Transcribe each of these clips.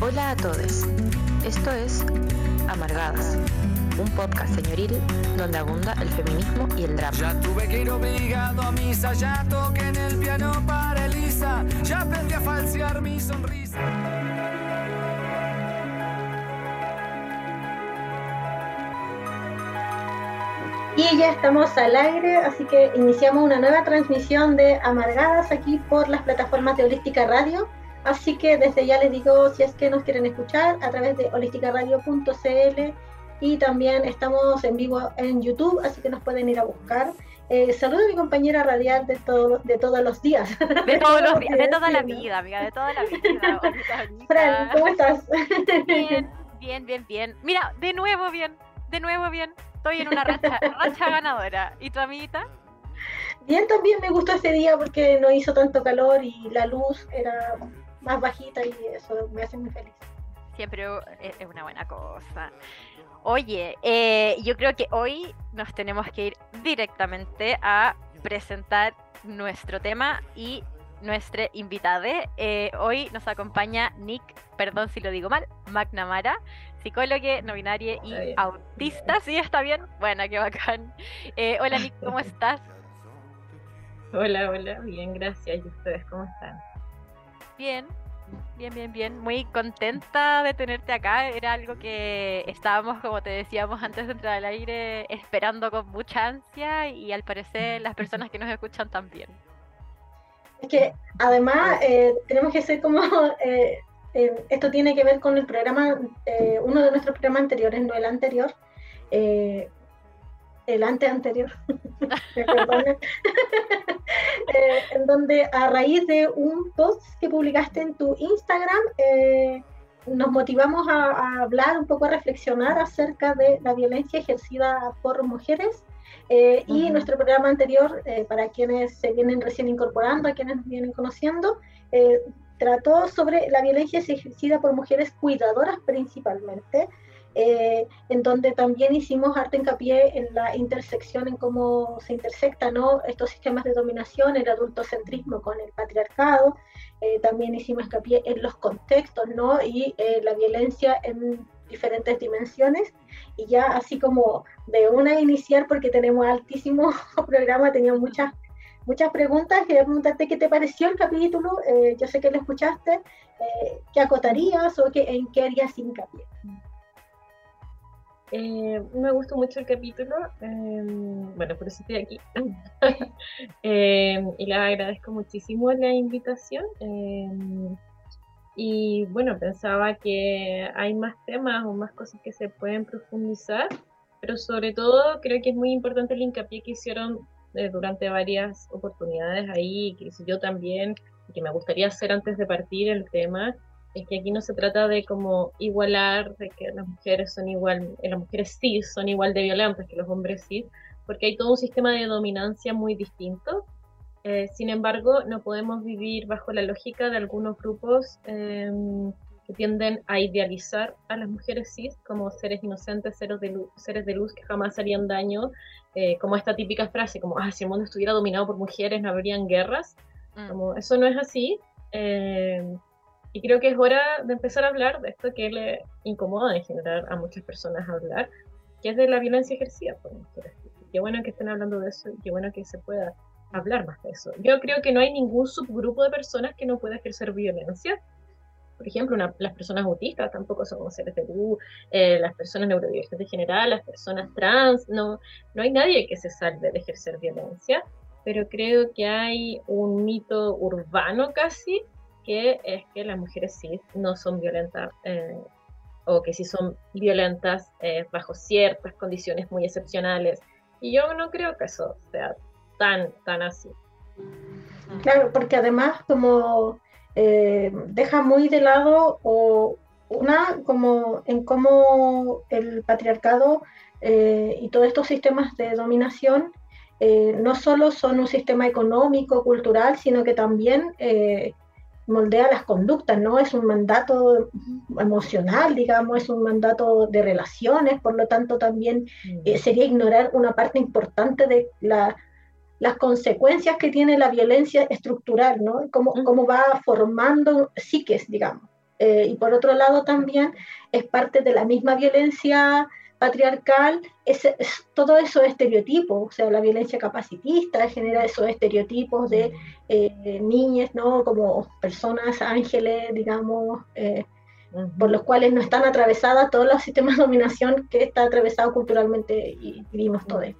Hola a todos. Esto es Amargadas, un podcast señoril donde abunda el feminismo y el drama. Ya tuve que ir obligado a misa, ya toqué en el piano para Elisa, ya aprendí a falsear mi sonrisa. Y ya estamos al aire, así que iniciamos una nueva transmisión de Amargadas aquí por las plataformas de Holística Radio. Así que desde ya les digo, si es que nos quieren escuchar, a través de holisticaradio.cl y también estamos en vivo en YouTube, así que nos pueden ir a buscar. Eh, saludo a mi compañera radial de, todo, de todos los días. De todos los días, de toda la vida, amiga, de toda la vida. Fran, ¿cómo estás? Bien, bien, bien, bien. Mira, de nuevo bien, de nuevo bien. Estoy en una racha, racha ganadora. ¿Y tu amiguita? Bien, también me gustó ese día porque no hizo tanto calor y la luz era más bajita y eso me hace muy feliz. Siempre es una buena cosa. Oye, eh, yo creo que hoy nos tenemos que ir directamente a presentar nuestro tema y nuestra invitada. Eh, hoy nos acompaña Nick, perdón si lo digo mal, McNamara, psicóloga, no binaria y autista. ¿Sí está bien? Bueno, qué bacán. Eh, hola Nick, ¿cómo estás? Hola, hola, bien, gracias. ¿Y ustedes cómo están? Bien, bien, bien, bien. Muy contenta de tenerte acá. Era algo que estábamos, como te decíamos antes de entrar al aire, esperando con mucha ansia y al parecer las personas que nos escuchan también. Es que además eh, tenemos que ser como, eh, eh, esto tiene que ver con el programa, uno de nuestros programas anteriores, no el anterior, el ante anterior, en donde a raíz de un post que publicaste en tu Instagram, nos motivamos a, a, hablar, un poco a reflexionar acerca de la violencia ejercida por mujeres. Eh, y nuestro programa anterior, eh, para quienes se vienen recién incorporando, a quienes nos vienen conociendo, eh, trató sobre la violencia ejercida por mujeres cuidadoras principalmente, en donde también hicimos harto hincapié en la intersección, en cómo se intersectan ¿no? estos sistemas de dominación, el adultocentrismo con el patriarcado, también hicimos hincapié en los contextos ¿no? y la violencia en diferentes dimensiones y ya así como de una iniciar porque tenemos altísimo programa, tenía muchas muchas preguntas, quería preguntarte qué te pareció el capítulo, eh, yo sé que lo escuchaste, eh, qué acotarías o qué, en qué harías hincapié. Eh, me gustó mucho el capítulo, em, bueno, por eso estoy aquí. Em, y le agradezco muchísimo la invitación. Em, y bueno, pensaba que hay más temas o más cosas que se pueden profundizar, pero sobre todo creo que es muy importante el hincapié que hicieron eh, durante varias oportunidades ahí, que yo también, y que me gustaría hacer antes de partir el tema, es que aquí no se trata de como igualar, de que las mujeres son igual, eh, las mujeres cis son igual de violentas que los hombres cis, porque hay todo un sistema de dominancia muy distinto eh, sin embargo, no podemos vivir bajo la lógica de algunos grupos em, que tienden a idealizar a las mujeres cis como seres inocentes, seres de luz, seres de luz que jamás harían daño, eh, como esta típica frase, como ah, si el mundo estuviera dominado por mujeres no habrían guerras. Mm. Como, eso no es así. Em, y creo que es hora de empezar a hablar de esto que le incomoda en general a muchas personas hablar, que es de la violencia ejercida por mujeres. Qué bueno que estén hablando de eso y qué bueno que se pueda hablar más de eso. Yo creo que no hay ningún subgrupo de personas que no pueda ejercer violencia. Por ejemplo, las personas autistas tampoco son seres de luz, eh, las personas neurodivergentes en general, las personas trans, no, no hay nadie que se salve de ejercer violencia, pero creo que hay un mito urbano casi que es que las mujeres sí no son violentas eh, o que sí son violentas eh, bajo ciertas condiciones muy excepcionales. Y yo no creo que eso sea tan, tan así. Claro, porque además como eh, deja muy de lado o una como en cómo el patriarcado eh, y todos estos sistemas de dominación eh, no solo son un sistema económico, cultural, sino que también moldea las conductas, ¿no? Es un mandato emocional, digamos, es un mandato de relaciones, por lo tanto también mm. sería ignorar una parte importante de la las consecuencias que tiene la violencia estructural, ¿no? Cómo, cómo va formando psiques, digamos. eh, y por otro lado también es parte de la misma violencia patriarcal, es, todo eso estereotipos, o sea, la violencia capacitista genera esos estereotipos de eh, niñas, ¿no? Como personas ángeles, digamos, eh, por los cuales no están atravesadas todos los sistemas de dominación que está atravesado culturalmente y vivimos todos.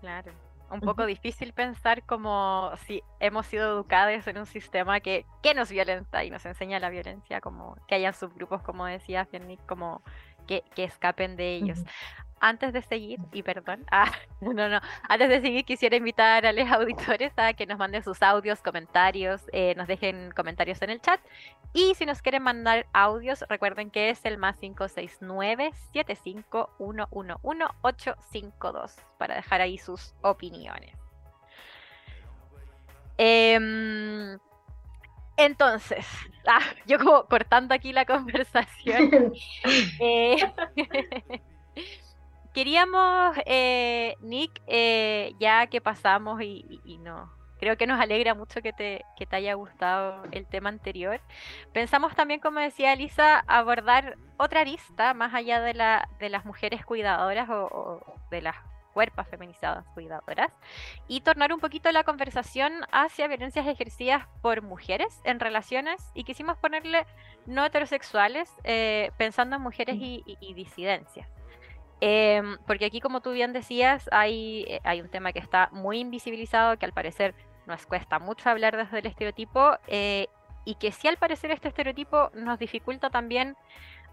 Claro un poco difícil pensar como si hemos sido educados en un sistema que, que nos violenta y nos enseña la violencia, como que hayan subgrupos, como decía Fiennick, como que, que, escapen de ellos antes de seguir, y perdón, ah, no, no, antes de seguir quisiera invitar a los auditores a que nos manden sus audios, comentarios, eh, nos dejen comentarios en el chat. Y si nos quieren mandar audios, recuerden que es el más 569 852 para dejar ahí sus opiniones. Em, entonces, ah, yo como cortando aquí la conversación. eh, queríamos, eh, Nick, eh, ya que pasamos y, no, creo que nos alegra mucho que te, que te haya gustado el tema anterior. Pensamos también, como decía Elisa, abordar otra arista más allá de, la, de las mujeres cuidadoras o, de las cuerpos feminizadas cuidadoras y tornar un poquito la conversación hacia violencias ejercidas por mujeres en relaciones y quisimos ponerle no heterosexuales eh, pensando en mujeres mm. y disidencias. Em, porque aquí, como tú bien decías, hay, eh, hay un tema que está muy invisibilizado, que al parecer nos cuesta mucho hablar desde el estereotipo, eh, y que sí al parecer este estereotipo nos dificulta también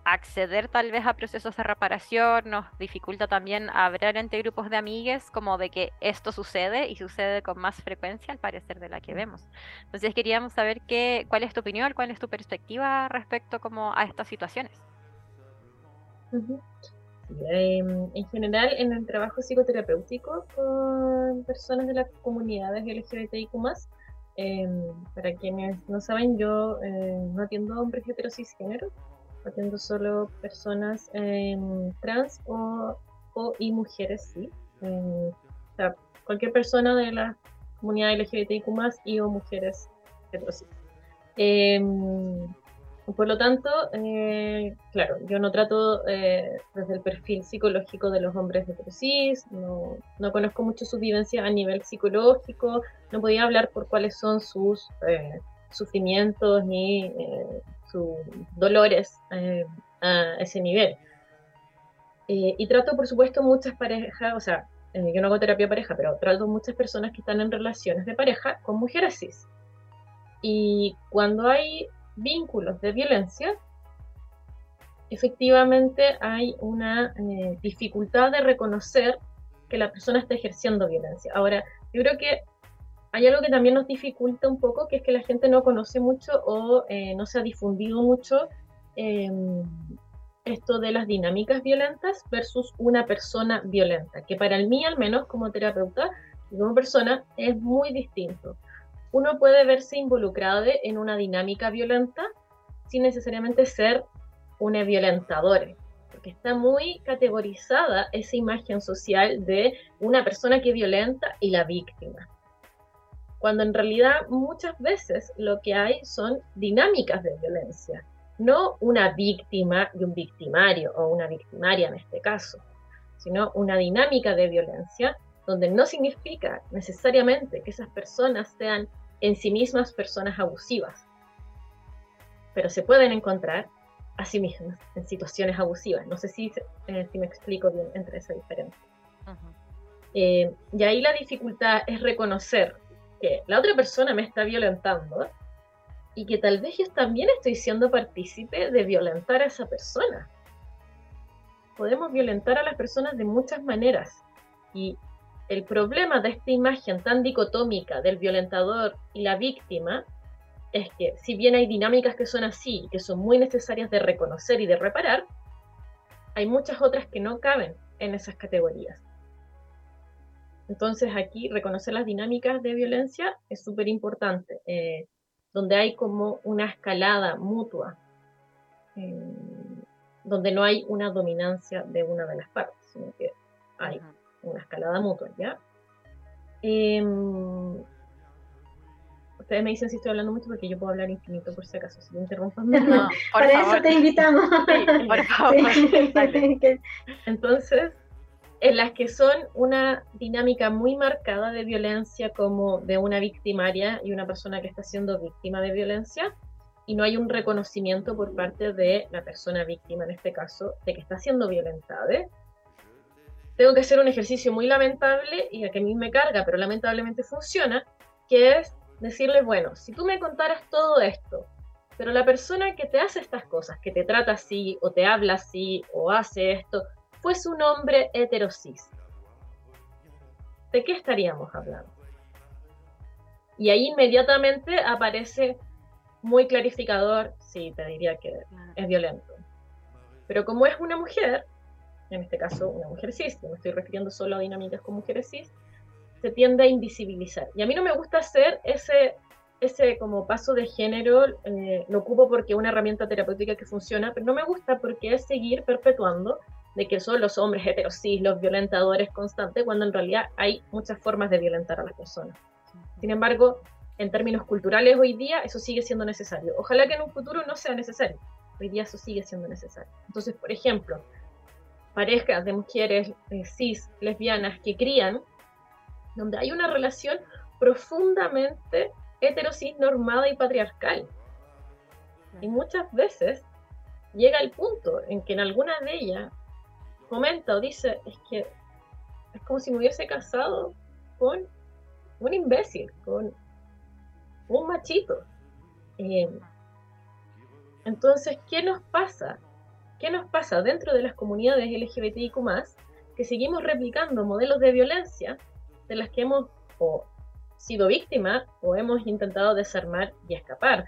acceder tal vez a procesos de reparación, nos dificulta también hablar entre grupos de amigues como de que esto sucede y sucede con más frecuencia al parecer de la que vemos. Entonces queríamos saber qué, cuál es tu opinión, cuál es tu perspectiva respecto como a estas situaciones. Em, en general, en el trabajo psicoterapéutico con personas de las comunidades LGBTIQ, eh, para quienes no saben, yo eh, no atiendo hombres heterosexuales, atiendo solo personas em, trans o, y mujeres, sí. o sea, cualquier persona de la comunidad LGBTIQ y o mujeres heterosexuales. Por lo tanto, eh, claro, yo no trato eh, desde el perfil psicológico de los hombres cis, no, no, conozco mucho su vivencia a nivel psicológico, no podía hablar por cuáles son sus eh, sufrimientos ni sus dolores a ese nivel. y trato, por supuesto, muchas parejas, o sea, yo no hago terapia pareja, pero trato muchas personas que están en relaciones de pareja con mujeres cis. Y cuando hay vínculos de violencia, efectivamente hay una eh, dificultad de reconocer que la persona está ejerciendo violencia. Ahora, yo creo que hay algo que también nos dificulta un poco, que es que la gente no conoce mucho o eh, no se ha difundido mucho em, esto de las dinámicas violentas versus una persona violenta, que para mí al menos como terapeuta y como persona es muy distinto uno puede verse involucrado en una dinámica violenta sin necesariamente ser un violentador, porque está muy categorizada esa imagen social de una persona que violenta y la víctima. Cuando en realidad muchas veces lo que hay son dinámicas de violencia, no una víctima y un victimario o una victimaria en este caso, sino una dinámica de violencia donde no significa necesariamente que esas personas sean en sí mismas personas abusivas, pero se pueden encontrar a sí mismas en situaciones abusivas. No sé si, eh, si me explico bien entre esa diferencia. Eh, y ahí la dificultad es reconocer que la otra persona me está violentando y que tal vez yo también estoy siendo partícipe de violentar a esa persona. Podemos violentar a las personas de muchas maneras y el problema de esta imagen tan dicotómica del violentador y la víctima es que si bien hay dinámicas que son así, que son muy necesarias de reconocer y de reparar, hay muchas otras que no caben en esas categorías. Entonces aquí reconocer las dinámicas de violencia es súper importante, eh, donde hay como una escalada mutua, eh, donde no hay una dominancia de una de las partes, sino que hay una escalada mutua, ¿ya? Em, Ustedes me dicen si estoy hablando mucho porque yo puedo hablar infinito por si acaso, si me interrumpan. No, por Para favor. eso te invitamos. Sí, por favor. Sí. Entonces, en las que son una dinámica muy marcada de violencia como de una victimaria y una persona que está siendo víctima de violencia, y no hay un reconocimiento por parte de la persona víctima, en este caso, de que está siendo violentada. ¿eh? Tengo que hacer un ejercicio muy lamentable y a que a mí me carga, pero lamentablemente funciona, que es decirle, bueno, si tú me contaras todo esto, pero la persona que te hace estas cosas, que te trata así, o te habla así, o hace esto, fuese un hombre heterosis, ¿de qué estaríamos hablando? Y ahí inmediatamente aparece muy clarificador, sí, te diría que es violento. Pero como es una mujer, en este caso una mujer cis, no me estoy refiriendo solo a dinámicas con mujeres cis, se tiende a invisibilizar. Y a mí no me gusta hacer ese, ese como paso de género, eh, lo ocupo porque es una herramienta terapéutica que funciona, pero no me gusta porque es seguir perpetuando de que son los hombres heterosis los violentadores constantes, cuando en realidad hay muchas formas de violentar a las personas. Sin embargo, en términos culturales hoy día eso sigue siendo necesario. Ojalá que en un futuro no sea necesario. Hoy día eso sigue siendo necesario. Entonces, por ejemplo, parejas de mujeres eh, cis, lesbianas que crían, donde hay una relación profundamente heterosis normada y patriarcal. Y muchas veces llega el punto en que en alguna de ellas comenta o dice, es que es como si me hubiese casado con un imbécil, con un machito. Eh, entonces, ¿qué nos pasa? ¿Qué nos pasa dentro de las comunidades LGBTIQ que seguimos replicando modelos de violencia de las que hemos o sido víctimas o hemos intentado desarmar y escapar?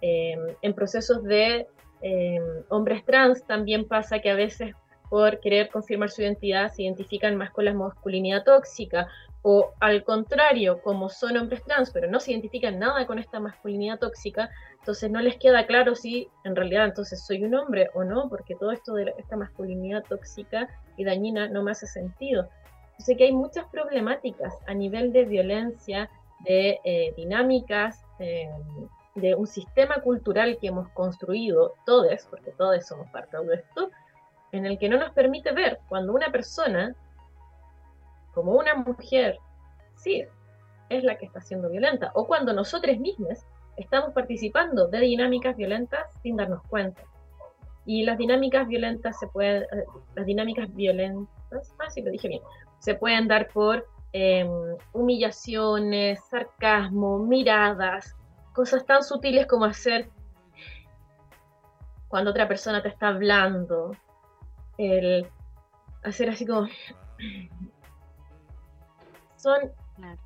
Eh, en procesos de eh, hombres trans también pasa que a veces por querer confirmar su identidad se identifican más con la masculinidad tóxica o al contrario, como son hombres trans, pero no se identifican nada con esta masculinidad tóxica, entonces no les queda claro si en realidad entonces soy un hombre o no, porque todo esto de esta masculinidad tóxica y dañina no me hace sentido. Entonces que hay muchas problemáticas a nivel de violencia, de eh, dinámicas, eh, de un sistema cultural que hemos construido todos, porque todos somos parte de esto, en el que no nos permite ver cuando una persona como una mujer, sí, es la que está siendo violenta, o cuando nosotros mismos estamos participando de dinámicas violentas sin darnos cuenta. Y las dinámicas violentas se pueden, las dinámicas violentas, ah, sí, lo dije bien, se pueden dar por eh, humillaciones, sarcasmo, miradas, cosas tan sutiles como hacer cuando otra persona te está hablando, el hacer así como son Claro.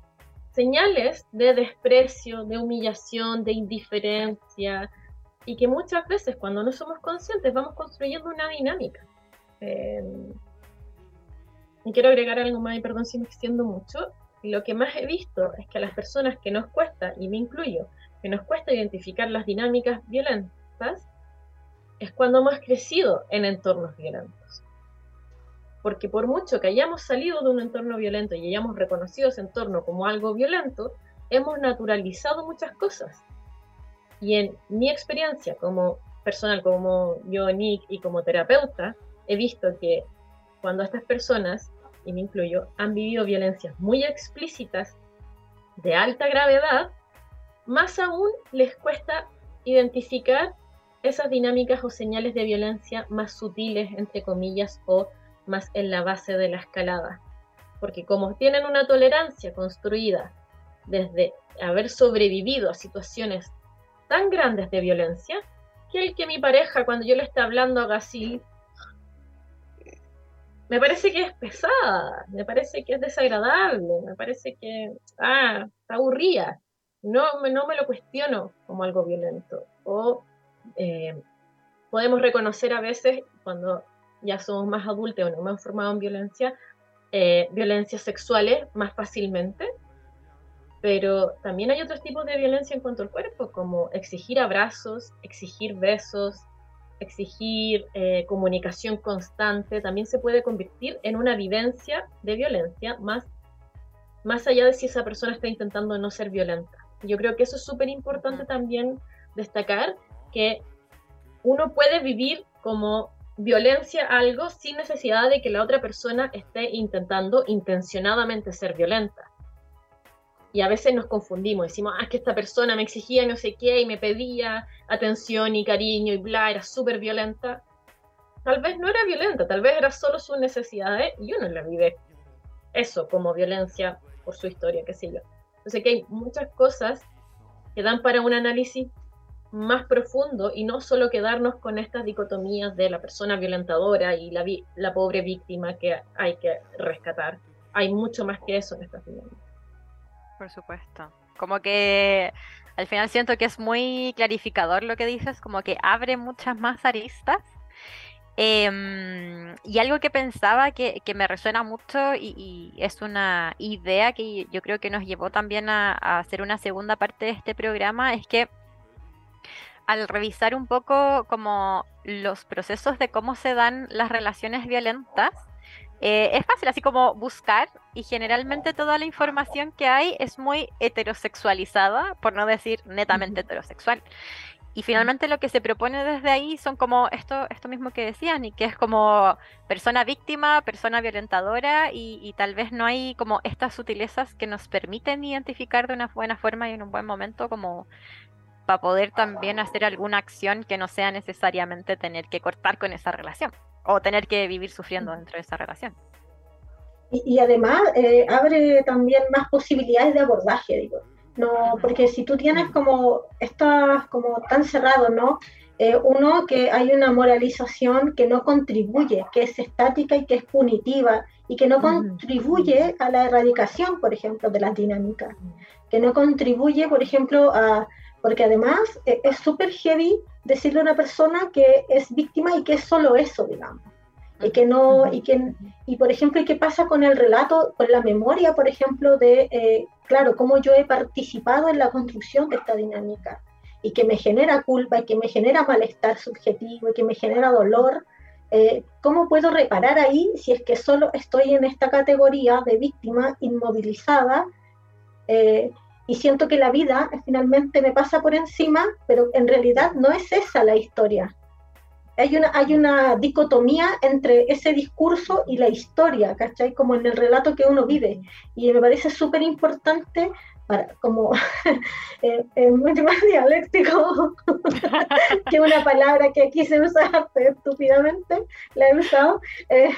señales de desprecio, de humillación, de indiferencia, y que muchas veces cuando no somos conscientes vamos construyendo una dinámica. Eh, y quiero agregar algo más, y perdón si me extiendo mucho, lo que más he visto es que a las personas que nos cuesta, y me incluyo, que nos cuesta identificar las dinámicas violentas, es cuando hemos crecido en entornos violentos porque por mucho que hayamos salido de un entorno violento y hayamos reconocido ese entorno como algo violento, hemos naturalizado muchas cosas. Y en mi experiencia como personal, como yo, Nick, y como terapeuta, he visto que cuando estas personas, y me incluyo, han vivido violencias muy explícitas, de alta gravedad, más aún les cuesta identificar esas dinámicas o señales de violencia más sutiles, entre comillas, o más en la base de la escalada. Porque como tienen una tolerancia construida desde haber sobrevivido a situaciones tan grandes de violencia, que el que mi pareja cuando yo le esté hablando haga así, me parece que es pesada, me parece que es desagradable, me parece que, ah, está aburrida. No, no me lo cuestiono como algo violento. O eh, podemos reconocer a veces cuando ya somos más adultos o no hemos formado en violencia, eh, violencias sexuales más fácilmente, pero también hay otros tipos de violencia en cuanto al cuerpo, como exigir abrazos, exigir besos, exigir eh, comunicación constante, también se puede convertir en una vivencia de violencia más, más allá de si esa persona está intentando no ser violenta. Yo creo que eso es súper importante también destacar, que uno puede vivir como violencia algo sin necesidad de que la otra persona esté intentando intencionadamente ser violenta. Y a veces nos confundimos, decimos, ah, es que esta persona me exigía no sé qué y me pedía atención y cariño y bla, era súper violenta. Tal vez no era violenta, tal vez era solo sus necesidades y uno la vive eso como violencia por su historia, qué sé yo. Entonces que hay muchas cosas que dan para un análisis más profundo y no solo quedarnos con estas dicotomías de la persona violentadora y la, la pobre víctima que hay que rescatar. Hay mucho más que eso en esta dinámica. Por supuesto. Como que al final siento que es muy clarificador lo que dices, como que abre muchas más aristas. Em, y algo que pensaba que, me resuena mucho y, es una idea que yo creo que nos llevó también a hacer una segunda parte de este programa, es que al revisar un poco como los procesos de cómo se dan las relaciones violentas, eh, es fácil así como buscar y generalmente toda la información que hay es muy heterosexualizada, por no decir netamente heterosexual. Y finalmente lo que se propone desde ahí son como esto, esto mismo que decían, y que es como persona víctima, persona violentadora, y, y, tal vez no hay como estas sutilezas que nos permiten identificar de una buena forma y en un buen momento como para poder también hacer alguna acción que no sea necesariamente tener que cortar con esa relación o tener que vivir sufriendo dentro de esa relación. Y, además eh, abre también más posibilidades de abordaje, digo. No, porque si tú tienes como, estás como tan cerrado, ¿no? Eh, uno, que hay una moralización que no contribuye, que es estática y que es punitiva y que no contribuye a la erradicación, por ejemplo, de las dinámicas, que no contribuye, por ejemplo, a, porque además eh, es súper heavy decirle a una persona que es víctima y que es solo eso, digamos. Y que no, y que, y por ejemplo, ¿qué pasa con el relato, con la memoria, por ejemplo, de, eh, claro, cómo yo he participado en la construcción de esta dinámica y que me genera culpa y que me genera malestar subjetivo y que me genera dolor? Eh, ¿Cómo puedo reparar ahí si es que solo estoy en esta categoría de víctima inmovilizada? Y siento que la vida finalmente me pasa por encima, pero en realidad no es esa la historia. Hay una, hay una dicotomía entre ese discurso y la historia, ¿cachai? Como en el relato que uno vive. Y me parece súper importante, para, como es eh, mucho más dialéctico que una palabra que aquí se usa estúpidamente, la he usado, eh,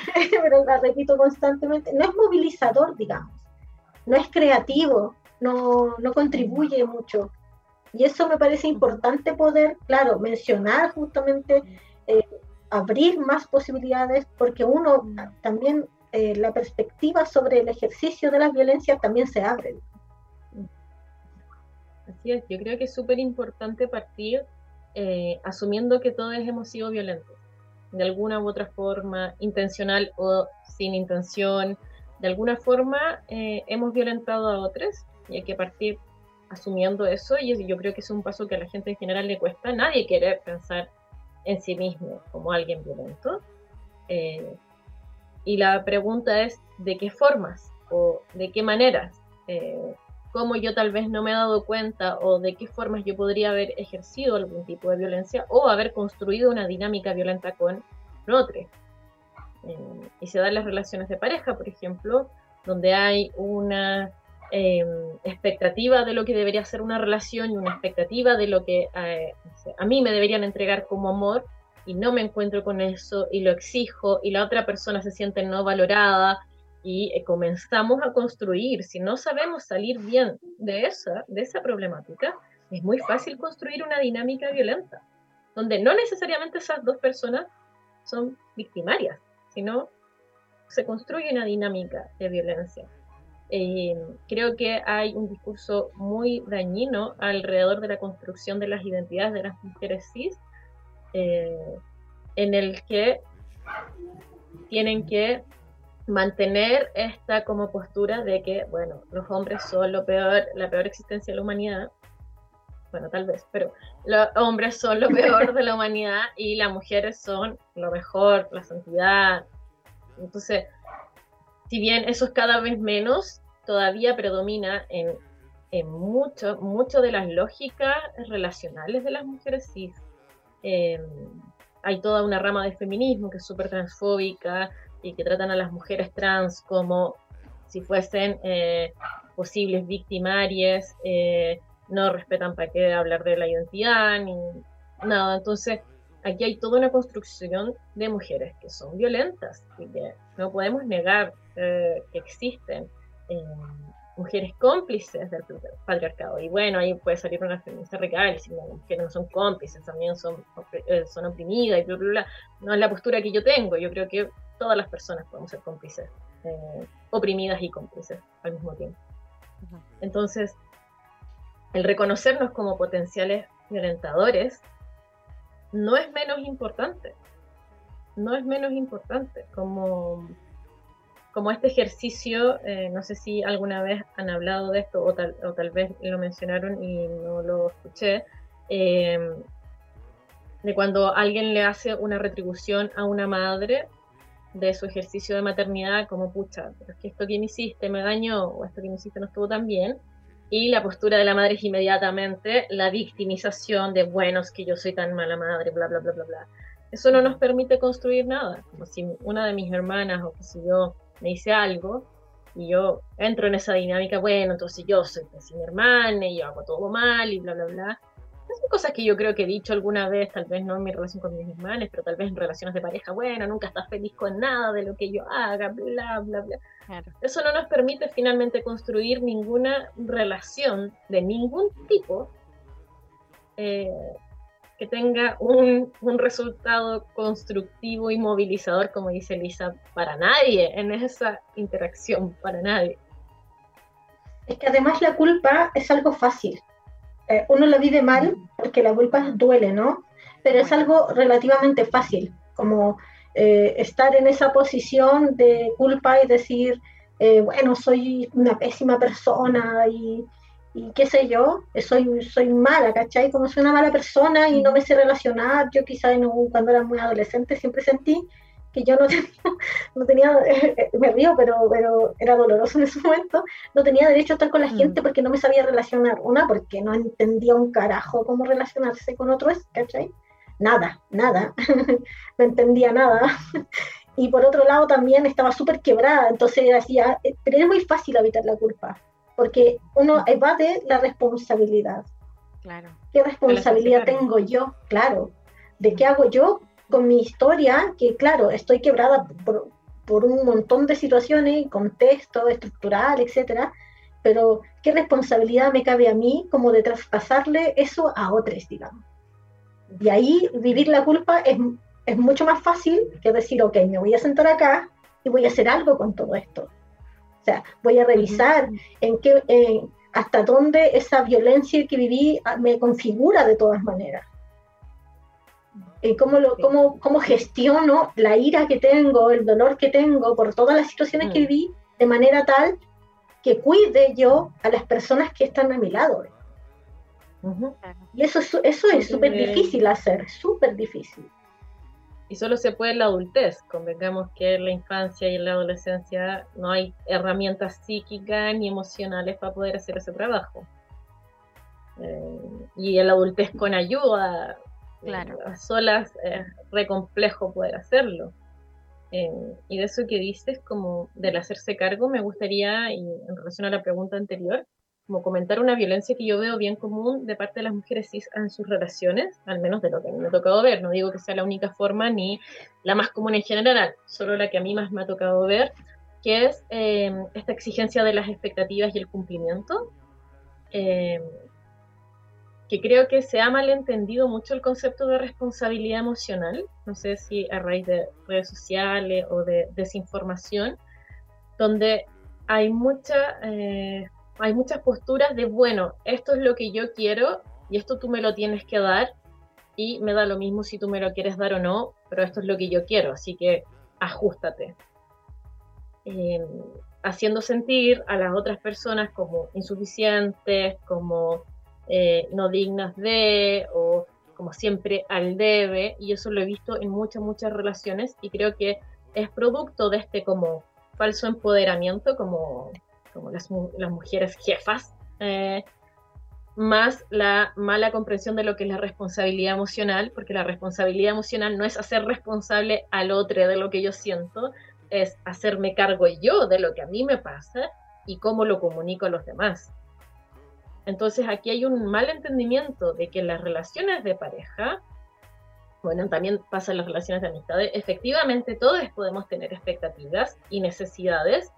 pero la repito constantemente, no es movilizador, digamos, no es creativo, no, no contribuye mucho. Y eso me parece importante poder, claro, mencionar justamente, eh, abrir más posibilidades, porque uno también, eh, la perspectiva sobre el ejercicio de las violencias también se abre. Así es, yo creo que es súper importante partir eh, asumiendo que todos hemos sido violentos, de alguna u otra forma, intencional o sin intención, de alguna forma hemos violentado a otros y hay que partir asumiendo eso y yo creo que es un paso que a la gente en general le cuesta. Nadie quiere pensar en sí mismo como alguien violento. Eh, y la pregunta es de qué formas o de qué maneras, eh, cómo yo tal vez no me he dado cuenta o de qué formas yo podría haber ejercido algún tipo de violencia o haber construido una dinámica violenta con otro. Eh, y se dan las relaciones de pareja, por ejemplo, donde hay una Em, expectativa de lo que debería ser una relación y una expectativa de lo que eh, a mí me deberían entregar como amor y no me encuentro con eso y lo exijo y la otra persona se siente no valorada y eh, comenzamos a construir, si no sabemos salir bien de esa, de esa problemática, es muy fácil construir una dinámica violenta, donde no necesariamente esas dos personas son victimarias, sino se construye una dinámica de violencia. Eh, creo que hay un discurso muy dañino alrededor de la construcción de las identidades de las mujeres cis, eh, en el que tienen que mantener esta como postura de que, bueno, los hombres son lo peor, la peor existencia de la humanidad. Bueno, tal vez, pero los hombres son lo peor de la humanidad y las mujeres son lo mejor, la santidad. Entonces, si bien eso es cada vez menos, todavía predomina en en mucho, mucho de las lógicas relacionales de las mujeres cis. Em, hay toda una rama de feminismo que es súper transfóbica y que tratan a las mujeres trans como si fuesen eh, posibles victimarias, eh, no respetan para qué hablar de la identidad ni nada. Entonces, aquí hay toda una construcción de mujeres que son violentas y que no podemos negar eh, que existen mujeres cómplices del patriarcado. Y bueno, ahí puede salir una feminista real y las mujeres no son cómplices, también son, son oprimidas y bla, bla, bla. No es la postura que yo tengo. Yo creo que todas las personas podemos ser cómplices, eh, oprimidas y cómplices al mismo tiempo. Entonces, el reconocernos como potenciales violentadores no es menos importante. No es menos importante. Como, como este ejercicio, eh, no sé si alguna vez han hablado de esto o tal, o tal vez lo mencionaron y no lo escuché, eh, de cuando alguien le hace una retribución a una madre de su ejercicio de maternidad como, pucha, pero es que esto que me hiciste me dañó o esto que me hiciste no estuvo tan bien. Y la postura de la madre es inmediatamente la victimización de, bueno, es que yo soy tan mala madre, bla, bla, bla, bla, bla. Eso no nos permite construir nada. Como si una de mis hermanas o que si yo me hice algo y yo entro en esa dinámica, bueno, entonces yo soy mi hermana y yo hago todo mal y bla, bla, bla son cosas que yo creo que he dicho alguna vez, tal vez no en mi relación con mis hermanos, pero tal vez en relaciones de pareja, bueno, nunca estás feliz con nada de lo que yo haga, bla, bla, bla. Eso no nos permite finalmente construir ninguna relación de ningún tipo eh, que tenga un, un, resultado constructivo y movilizador, como dice Lisa, para nadie en esa interacción, para nadie. Es que además la culpa es algo fácil. Eh, uno lo vive mal porque la culpa duele, ¿no? Pero es algo relativamente fácil, como eh, estar en esa posición de culpa y decir, eh, bueno, soy una pésima persona y, qué sé yo, soy, soy mala, ¿cachai? Como soy una mala persona y no me sé relacionar, yo quizá cuando era muy adolescente siempre sentí que yo no tenía, no tenía me río, pero, pero era doloroso en ese momento, no tenía derecho a estar con la mm. gente porque no me sabía relacionar. Una, porque no entendía un carajo cómo relacionarse con otros, ¿cachai? Nada, nada, no entendía nada. y por otro lado también estaba súper quebrada, entonces decía, eh, pero es muy fácil evitar la culpa, porque uno evade la responsabilidad. Claro. ¿Qué responsabilidad tengo yo? Claro. ¿De qué hago yo con mi historia, que claro, estoy quebrada por, por un montón de situaciones, contexto estructural, etcétera, pero ¿qué responsabilidad me cabe a mí como de traspasarle eso a otros, digamos? Y ahí vivir la culpa es, es mucho más fácil que decir, ok, me voy a sentar acá y voy a hacer algo con todo esto. Sea, voy a revisar en qué, hasta dónde esa violencia que viví ah, me configura de todas maneras. Cómo, lo, cómo, cómo, gestiono la ira que tengo, el dolor que tengo por todas las situaciones que mm. viví, de manera tal que cuide yo a las personas que están a mi lado. Y eso, eso es súper difícil hacer, súper difícil. Y solo se puede en la adultez, convengamos que en la infancia y en la adolescencia no hay herramientas psíquicas ni emocionales para poder hacer ese trabajo. Eh, y en la adultez con ayuda, Claro. A solas es re complejo poder hacerlo. Eh, y de eso que dices, como del hacerse cargo, me gustaría, y en relación a la pregunta anterior, como comentar una violencia que yo veo bien común de parte de las mujeres cis en sus relaciones, al menos de lo que a mí me ha tocado ver. No digo que sea la única forma ni la más común en general, solo la que a mí más me ha tocado ver, que es eh, esta exigencia de las expectativas y el cumplimiento. Eh, que creo que se ha malentendido mucho el concepto de responsabilidad emocional, no sé si a raíz de redes sociales o de desinformación, donde hay, mucha, eh, hay muchas posturas de, bueno, esto es lo que yo quiero y esto tú me lo tienes que dar y me da lo mismo si tú me lo quieres dar o no, pero esto es lo que yo quiero, así que ajustate. Em, haciendo sentir a las otras personas como insuficientes, como eh, no dignas de o como siempre al debe, y eso lo he visto en muchas, muchas relaciones y creo que es producto de este como falso empoderamiento, como, como las, mujeres jefas, eh, más la mala comprensión de lo que es la responsabilidad emocional, porque la responsabilidad emocional no es hacer responsable al otro de lo que yo siento, es hacerme cargo yo de lo que a mí me pasa y cómo lo comunico a los demás. Entonces aquí hay un mal entendimiento de que las relaciones de pareja, bueno, también pasa en las relaciones de amistad, efectivamente todos podemos tener expectativas y necesidades,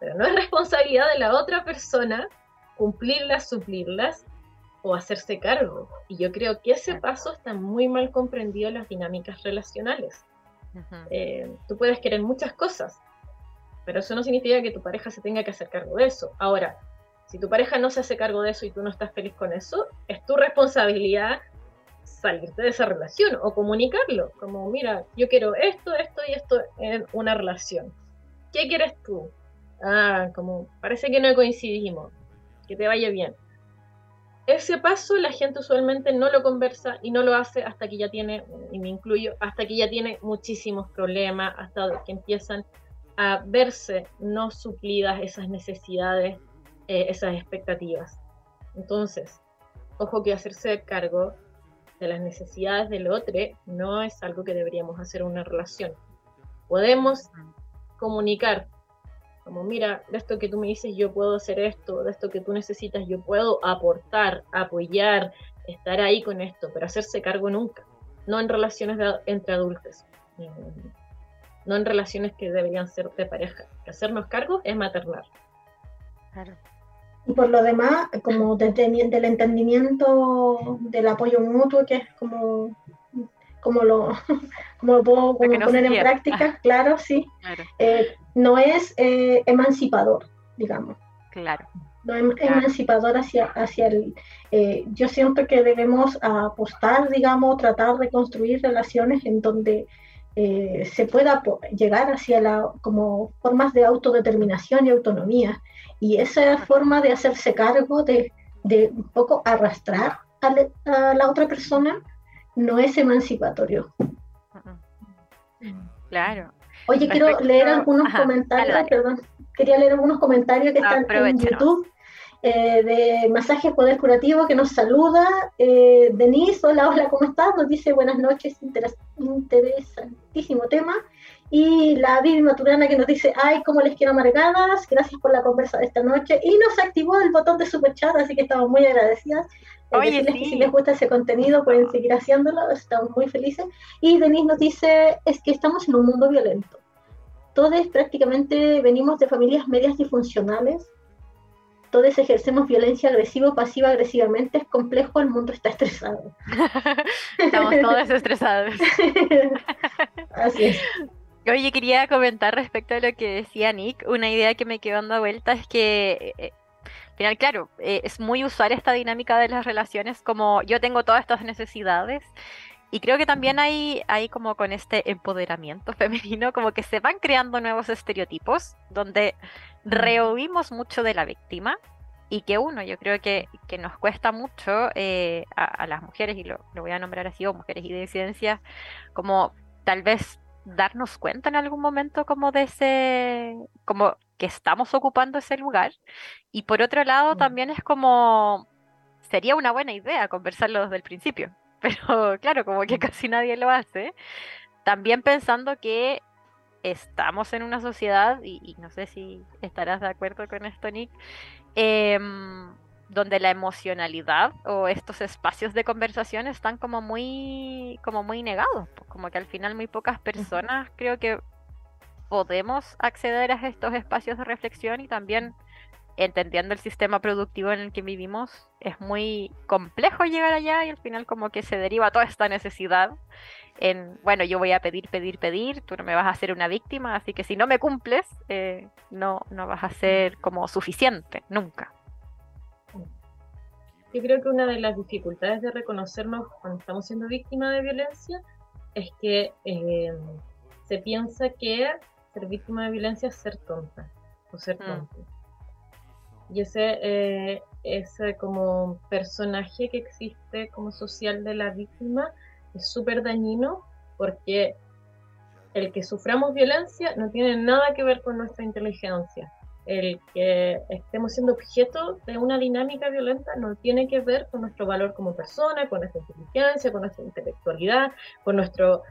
pero no es responsabilidad de la otra persona cumplirlas, suplirlas o hacerse cargo. Y yo creo que ese paso está muy mal comprendido en las dinámicas relacionales. Eh, tú puedes querer muchas cosas, pero eso no significa que tu pareja se tenga que hacer cargo de eso. Ahora, si tu pareja no se hace cargo de eso y tú no estás feliz con eso, es tu responsabilidad salirte de esa relación o comunicarlo, como mira, yo quiero esto, esto y esto en una relación. ¿Qué quieres tú? Ah, como parece que no coincidimos, que te vaya bien. Ese paso la gente usualmente no lo conversa y no lo hace hasta que ya tiene, y me incluyo, hasta que ya tiene muchísimos problemas, hasta que empiezan a verse no suplidas esas necesidades, eh, esas expectativas. Entonces, ojo que hacerse cargo de las necesidades del otro no es algo que deberíamos hacer en una relación. Podemos comunicar como, mira, de esto que tú me dices yo puedo hacer esto, de esto que tú necesitas yo puedo aportar, apoyar, estar ahí con esto, pero hacerse cargo nunca. No en relaciones entre adultos, no en relaciones que deberían ser de pareja. hacernos cargo es maternar. Claro. Y por lo demás, como desde el entendimiento del apoyo mutuo, que es como como lo, como puedo poner en práctica, claro, sí. Eh, no es eh, emancipador, digamos. Claro. No es emancipador hacia, hacia el... Eh, yo siento que debemos apostar, digamos, tratar de construir relaciones en donde se pueda llegar hacia la, como formas de autodeterminación y autonomía. Y esa forma de hacerse cargo de, de un poco arrastrar a la otra persona no es emancipatorio. Claro. Oye, quiero leer algunos comentarios, perdón, quería leer algunos comentarios que están en YouTube. Eh, de Masaje Poder Curativo que nos saluda. Eh, Denise, hola, hola, ¿cómo estás? Nos dice buenas noches, interesantísimo tema. Y la Vivi Maturana que nos dice, ay, cómo les quiero amargadas, gracias por la conversa de esta noche. Y nos activó el botón de super chat, así que estamos muy agradecidas. Oye, si les gusta ese contenido pueden seguir haciéndolo, estamos muy felices. Y Denise nos dice, es que estamos en un mundo violento. Todos prácticamente venimos de familias medias disfuncionales. Todos ejercemos violencia agresiva, pasiva, agresivamente. Es complejo, el mundo está estresado. estamos todos estresados. Así es. Oye, quería comentar respecto a lo que decía Nick. Una idea que me quedó dando vuelta es que eh, al final, claro, eh, es muy usar esta dinámica de las relaciones como yo tengo todas estas necesidades y creo que también hay, hay como con este empoderamiento femenino, como que se van creando nuevos estereotipos donde rehuimos mucho de la víctima y que uno, yo creo que, que nos cuesta mucho eh, a, las mujeres, y lo, lo, voy a nombrar así, o mujeres y de disidencias, como tal vez darnos cuenta en algún momento como de ese, como que estamos ocupando ese lugar. Y por otro lado, también es como, sería una buena idea conversarlo desde el principio, pero claro, como que casi nadie lo hace. También pensando que estamos en una sociedad, y, no sé si estarás de acuerdo con esto, Nick, em, donde la emocionalidad o estos espacios de conversación están como muy, como muy negados, como que al final muy pocas personas creo que podemos acceder a estos espacios de reflexión y también entendiendo el sistema productivo en el que vivimos, es muy complejo llegar allá y al final como que se deriva toda esta necesidad en, bueno, yo voy a pedir, pedir, pedir, tú no me vas a hacer una víctima, así que si no me cumples, eh, no, no vas a ser como suficiente, nunca. Yo creo que una de las dificultades de reconocernos cuando estamos siendo víctimas de violencia es que eh, se piensa que ser víctima de violencia es ser tonta o ser mm. tonto. Y ese, eh, ese como personaje que existe como social de la víctima es súper dañino porque el que suframos violencia no tiene nada que ver con nuestra inteligencia. el que estemos siendo objeto de una dinámica violenta no tiene que ver con nuestro valor como persona, con nuestra inteligencia, con nuestra intelectualidad, con, nuestro,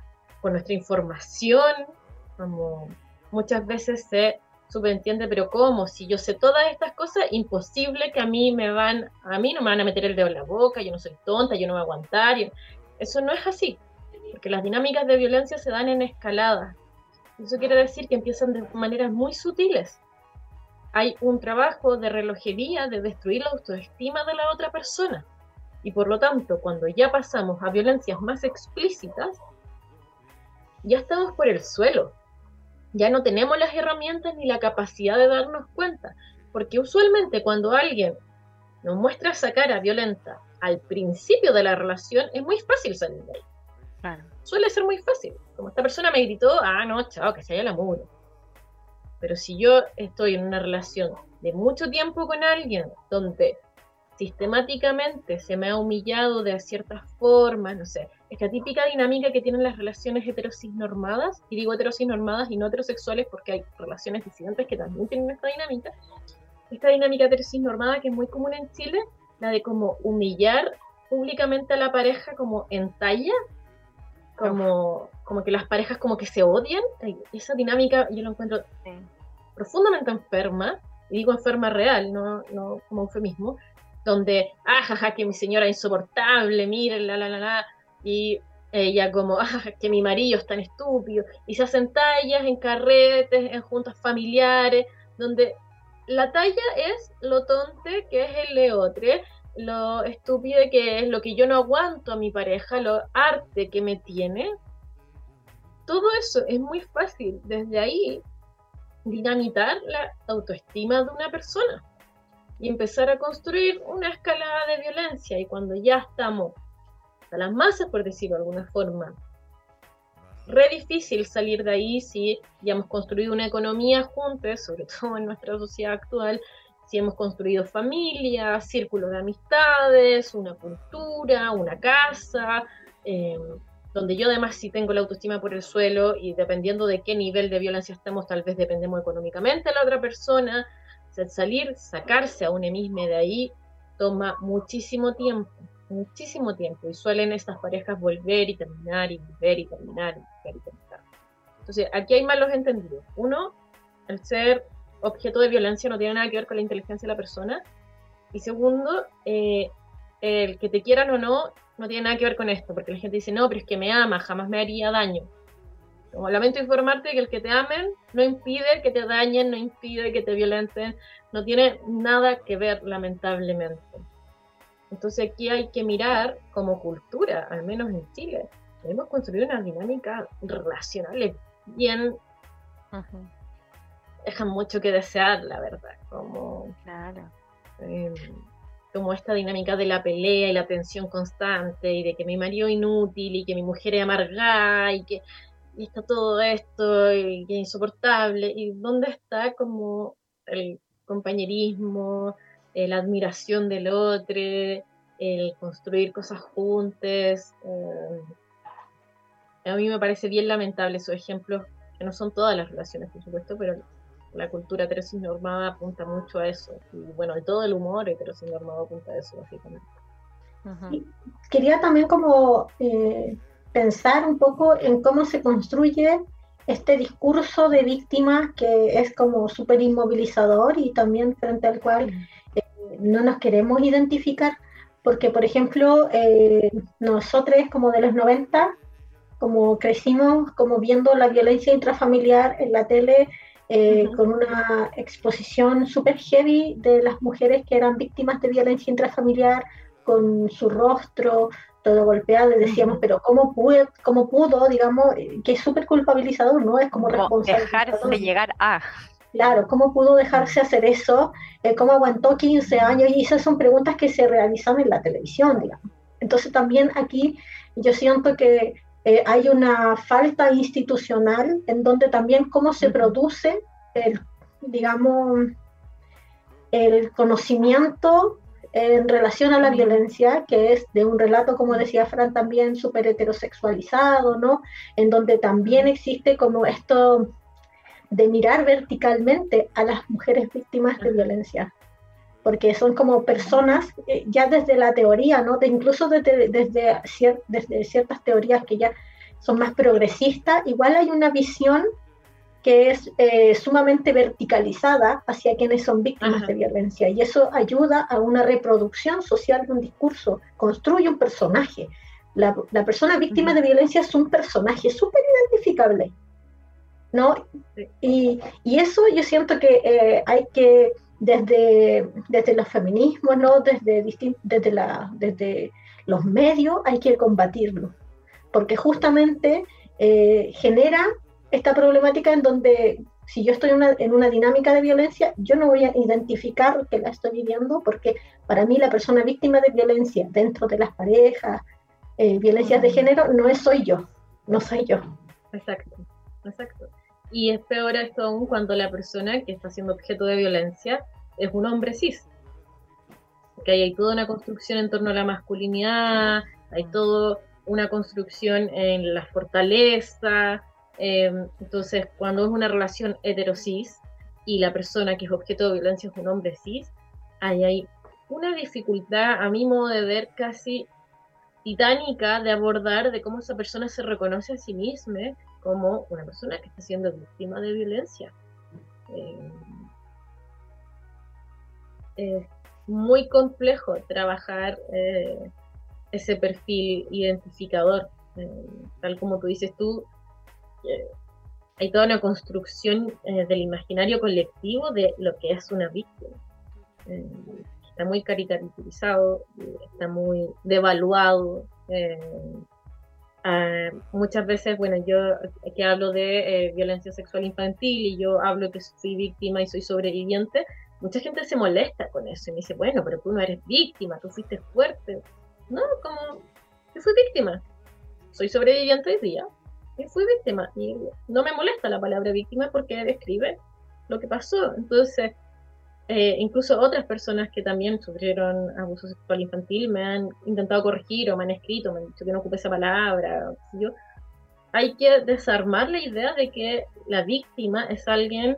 con nuestra información, como muchas veces se subentiende, pero ¿cómo? Si yo sé todas estas cosas, imposible que a mí me van, a mí no me van a meter el dedo en la boca, yo no soy tonta, yo no voy a aguantar. Eso no es así, porque las dinámicas de violencia se dan en escalada. Eso quiere decir que empiezan de maneras muy sutiles hay un trabajo de relojería de destruir la autoestima de la otra persona. Y por lo tanto, cuando ya pasamos a violencias más explícitas, ya estamos por el suelo. Ya no tenemos las herramientas ni la capacidad de darnos cuenta. Porque usualmente cuando alguien nos muestra esa cara violenta al principio de la relación, es muy fácil salir de ahí. Suele ser muy fácil. Como esta persona me gritó, ah, no, chao, que se haya la muro. Pero si yo estoy en una relación de mucho tiempo con alguien donde sistemáticamente se me ha humillado de ciertas formas, no sé, esta típica dinámica que tienen las relaciones normadas, y digo normadas y no heterosexuales porque hay relaciones disidentes que también tienen esta dinámica, esta dinámica normada que es muy común en Chile, la de como humillar públicamente a la pareja como en talla, como, como que las parejas como que se odian, esa dinámica yo lo encuentro profundamente enferma, y digo enferma real, no, no como eufemismo, donde, ah, jaja, que mi señora es insoportable, miren, la, la, la, la, y ella como, ah, que mi marido es tan estúpido, y se hacen tallas en carretes, en juntas familiares, donde la talla es lo tonte que es el leotre, lo estúpido que es lo que yo no aguanto a mi pareja, lo arte que me tiene. Todo eso es muy fácil. Desde ahí dinamitar la autoestima de una persona y empezar a construir una escalada de violencia. Y cuando ya estamos a las masas, por decirlo de alguna forma, re difícil salir de ahí si ya hemos construido una economía juntos, sobre todo en nuestra sociedad actual, si hemos construido familias, círculos de amistades, una cultura, una casa. Eh, donde yo además sí tengo la autoestima por el suelo y dependiendo de qué nivel de violencia estemos, tal vez dependemos económicamente de la otra persona. Salir, sacarse a un mismo de ahí toma muchísimo tiempo, muchísimo tiempo. Y suelen estas parejas volver y terminar y volver y terminar y volver y terminar. Entonces, aquí hay malos entendidos. Uno, el ser objeto de violencia no tiene nada que ver con la inteligencia de la persona. Y segundo, eh, el que te quieran o no no tiene nada que ver con esto, porque la gente dice, no, pero es que me ama, jamás me haría daño. Como lamento informarte que el que te amen no impide que te dañen, no impide que te violenten, no tiene nada que ver, lamentablemente. Entonces aquí hay que mirar como cultura, al menos en Chile, hemos construido una dinámica relacional bien... Dejan mucho que desear, la verdad. Como, claro. Em, como esta dinámica de la pelea y la tensión constante y de que mi marido es inútil y que mi mujer es amargada y que está todo esto y que es insoportable y dónde está como el compañerismo, eh, la admiración del otro, el construir cosas juntas. Eh, a mí me parece bien lamentable esos ejemplos, que no son todas las relaciones, por supuesto, pero la cultura heteronormada apunta mucho a eso. Y bueno, todo el humor heteronormado apunta a eso, básicamente. Quería también como eh, pensar un poco en cómo se construye este discurso de víctimas que es como súper inmovilizador y también frente al cual eh, no nos queremos identificar, porque por ejemplo, eh, nosotros como de los 90, como crecimos como viendo la violencia intrafamiliar en la tele, eh, con una exposición súper heavy de las mujeres que eran víctimas de violencia intrafamiliar, con su rostro todo golpeado, y decíamos, pero ¿cómo, pude, cómo pudo, digamos, eh, que es súper culpabilizador, ¿no? Es como responsable. Dejarse de llegar a. Claro, ¿cómo pudo dejarse hacer eso? Eh, ¿Cómo aguantó 15 años? Y esas son preguntas que se realizan en la televisión, digamos. Entonces también aquí yo siento que eh, hay una falta institucional en donde también cómo se produce el, digamos, el conocimiento en relación a la violencia, que es de un relato, como decía Fran, también súper heterosexualizado, ¿no? En donde también existe como esto de mirar verticalmente a las mujeres víctimas de violencia, porque son como personas, eh, ya desde la teoría, ¿no? De, incluso desde, desde, desde ciertas teorías que ya son más progresistas, igual hay una visión que es eh, sumamente verticalizada hacia quienes son víctimas de violencia y eso ayuda a una reproducción social de un discurso, construye un personaje. La, la persona víctima de violencia es un personaje súper identificable, ¿no? Y, y, eso yo siento que eh, hay que, desde, desde los feminismos, ¿no? Desde, desde, la, desde los medios, hay que combatirlo, porque justamente eh, genera esta problemática en donde si yo estoy en una, dinámica de violencia, yo no voy a identificar que la estoy viviendo porque para mí la persona víctima de violencia dentro de las parejas, eh, violencias de género, no es soy yo, no soy yo. Exacto, exacto. Y es peor esto aún cuando la persona que está siendo objeto de violencia es un hombre cis. Porque ahí hay toda una construcción en torno a la masculinidad, hay toda una construcción en la fortaleza, Em, entonces, cuando es una relación heterosis y la persona que es objeto de violencia es un hombre cis, ahí hay una dificultad, a mi modo de ver, casi titánica de abordar de cómo esa persona se reconoce a sí misma como una persona que está siendo víctima de violencia. Em, es muy complejo trabajar eh, ese perfil identificador. Em, tal como tú dices tú, hay toda una construcción eh, del imaginario colectivo de lo que es una víctima. Eh, está muy caricaturizado, está muy devaluado. Eh, muchas veces, bueno, yo que hablo de violencia sexual infantil y yo hablo que soy víctima y soy sobreviviente, mucha gente se molesta con eso y me dice, bueno, pero tú no eres víctima, tú fuiste fuerte. No, como, yo fui víctima. Soy sobreviviente hoy día, fui víctima. Y no me molesta la palabra víctima porque describe lo que pasó. Entonces, eh, incluso otras personas que también sufrieron abuso sexual infantil me han intentado corregir o me han escrito, me han dicho que no ocupe esa palabra. Yo, hay que desarmar la idea de que la víctima es alguien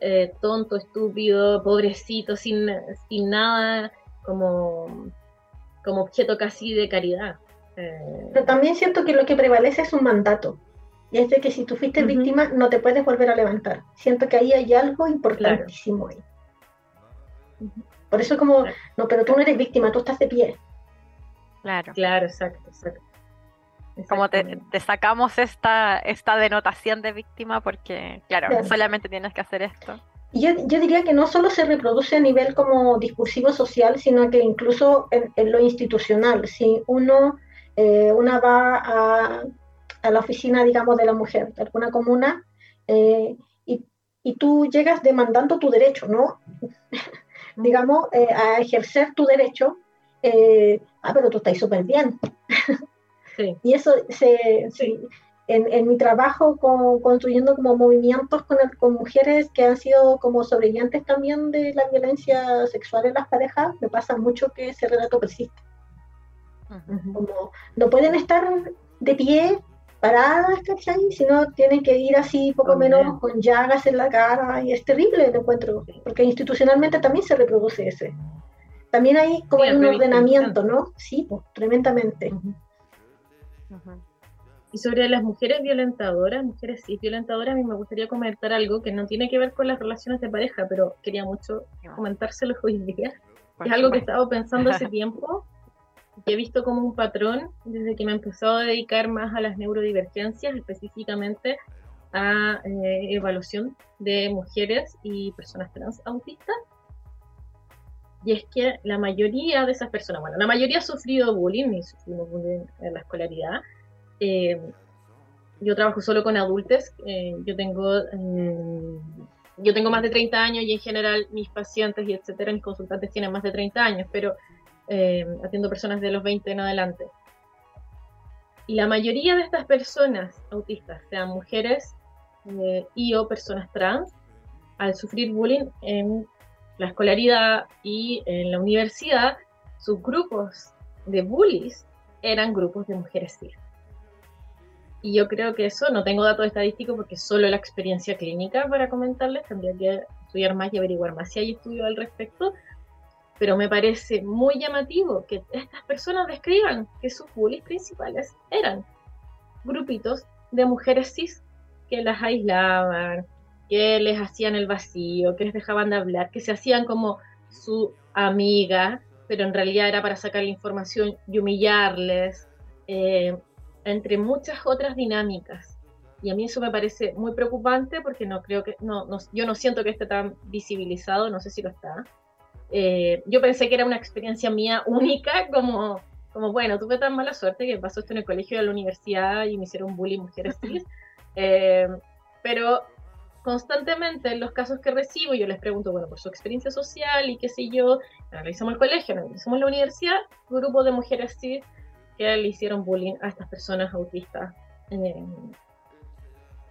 eh, tonto, estúpido, pobrecito, sin, sin nada como, como objeto casi de caridad. Eh, Pero también siento que lo que prevalece es un mandato. Es de que si tú fuiste víctima, no te puedes volver a levantar. Siento que ahí hay algo importantísimo ahí. Por eso como, no, pero tú no eres víctima, tú estás de pie. Claro. Claro, exacto, exacto. Como te, sacamos esta, esta denotación de víctima porque, claro, solamente tienes que hacer esto. Yo, yo, diría que no solo se reproduce a nivel como discursivo social, sino que incluso en, lo institucional. Si uno, eh, una va a a la oficina, digamos, de la mujer de alguna comuna eh, y, y, tú llegas demandando tu derecho, ¿no? digamos, eh, a ejercer tu derecho. Eh, ah, pero tú estás súper bien. Sí. y eso se, sí. en, en, mi trabajo con, construyendo como movimientos con, con, mujeres que han sido como sobrevivientes también de la violencia sexual en las parejas, me pasa mucho que ese relato persiste. Como no pueden estar de pie paradas, ¿cachai? Si no, tienen que ir así poco menos con llagas en la cara y es terrible el encuentro, porque institucionalmente también se reproduce ese. También hay como un ordenamiento, ¿no? Sí, pues, tremendamente. Y sobre las mujeres violentadoras, mujeres sí violentadoras, a mí me gustaría comentar algo que no tiene que ver con las relaciones de pareja, pero quería mucho comentárselo hoy día. Es algo que he estado pensando hace tiempo que he visto como un patrón desde que me he empezado a dedicar más a las neurodivergencias, específicamente a eh, evaluación de mujeres y personas trans autistas. Y es que la mayoría de esas personas, bueno, la mayoría ha sufrido bullying y sufrimos bullying en la escolaridad. Eh, yo trabajo solo con adultos, eh, yo tengo yo tengo más de 30 años y en general mis pacientes y etcétera, mis consultantes tienen más de 30 años, pero eh, atiendo personas de los 20 en adelante. Y la mayoría de estas personas autistas, sean mujeres eh, y o personas trans, al sufrir bullying en la escolaridad y en la universidad, sus grupos de bullies eran grupos de mujeres cis. y yo creo que eso, no tengo datos estadísticos porque solo la experiencia clínica para comentarles, tendría que estudiar más y averiguar más si hay estudios al respecto, pero me parece muy llamativo que estas personas describan que sus bullies principales eran grupitos de mujeres cis que las aislaban, que les hacían el vacío, que les dejaban de hablar, que se hacían como su amiga, pero en realidad era para sacar la información y humillarles, eh, entre muchas otras dinámicas. Y a mí eso me parece muy preocupante porque no creo que, no, yo no siento que esté tan visibilizado, no sé si lo está. Eh, yo pensé que era una experiencia mía única, como, como, bueno, tuve tan mala suerte que pasó esto en el colegio en la universidad y me hicieron bullying mujeres cis. Eh, pero constantemente en los casos que recibo, yo les pregunto, bueno, por su experiencia social y qué sé yo, analizamos el colegio, analizamos la universidad, un grupo de mujeres cis que le hicieron bullying a estas personas autistas. Eh,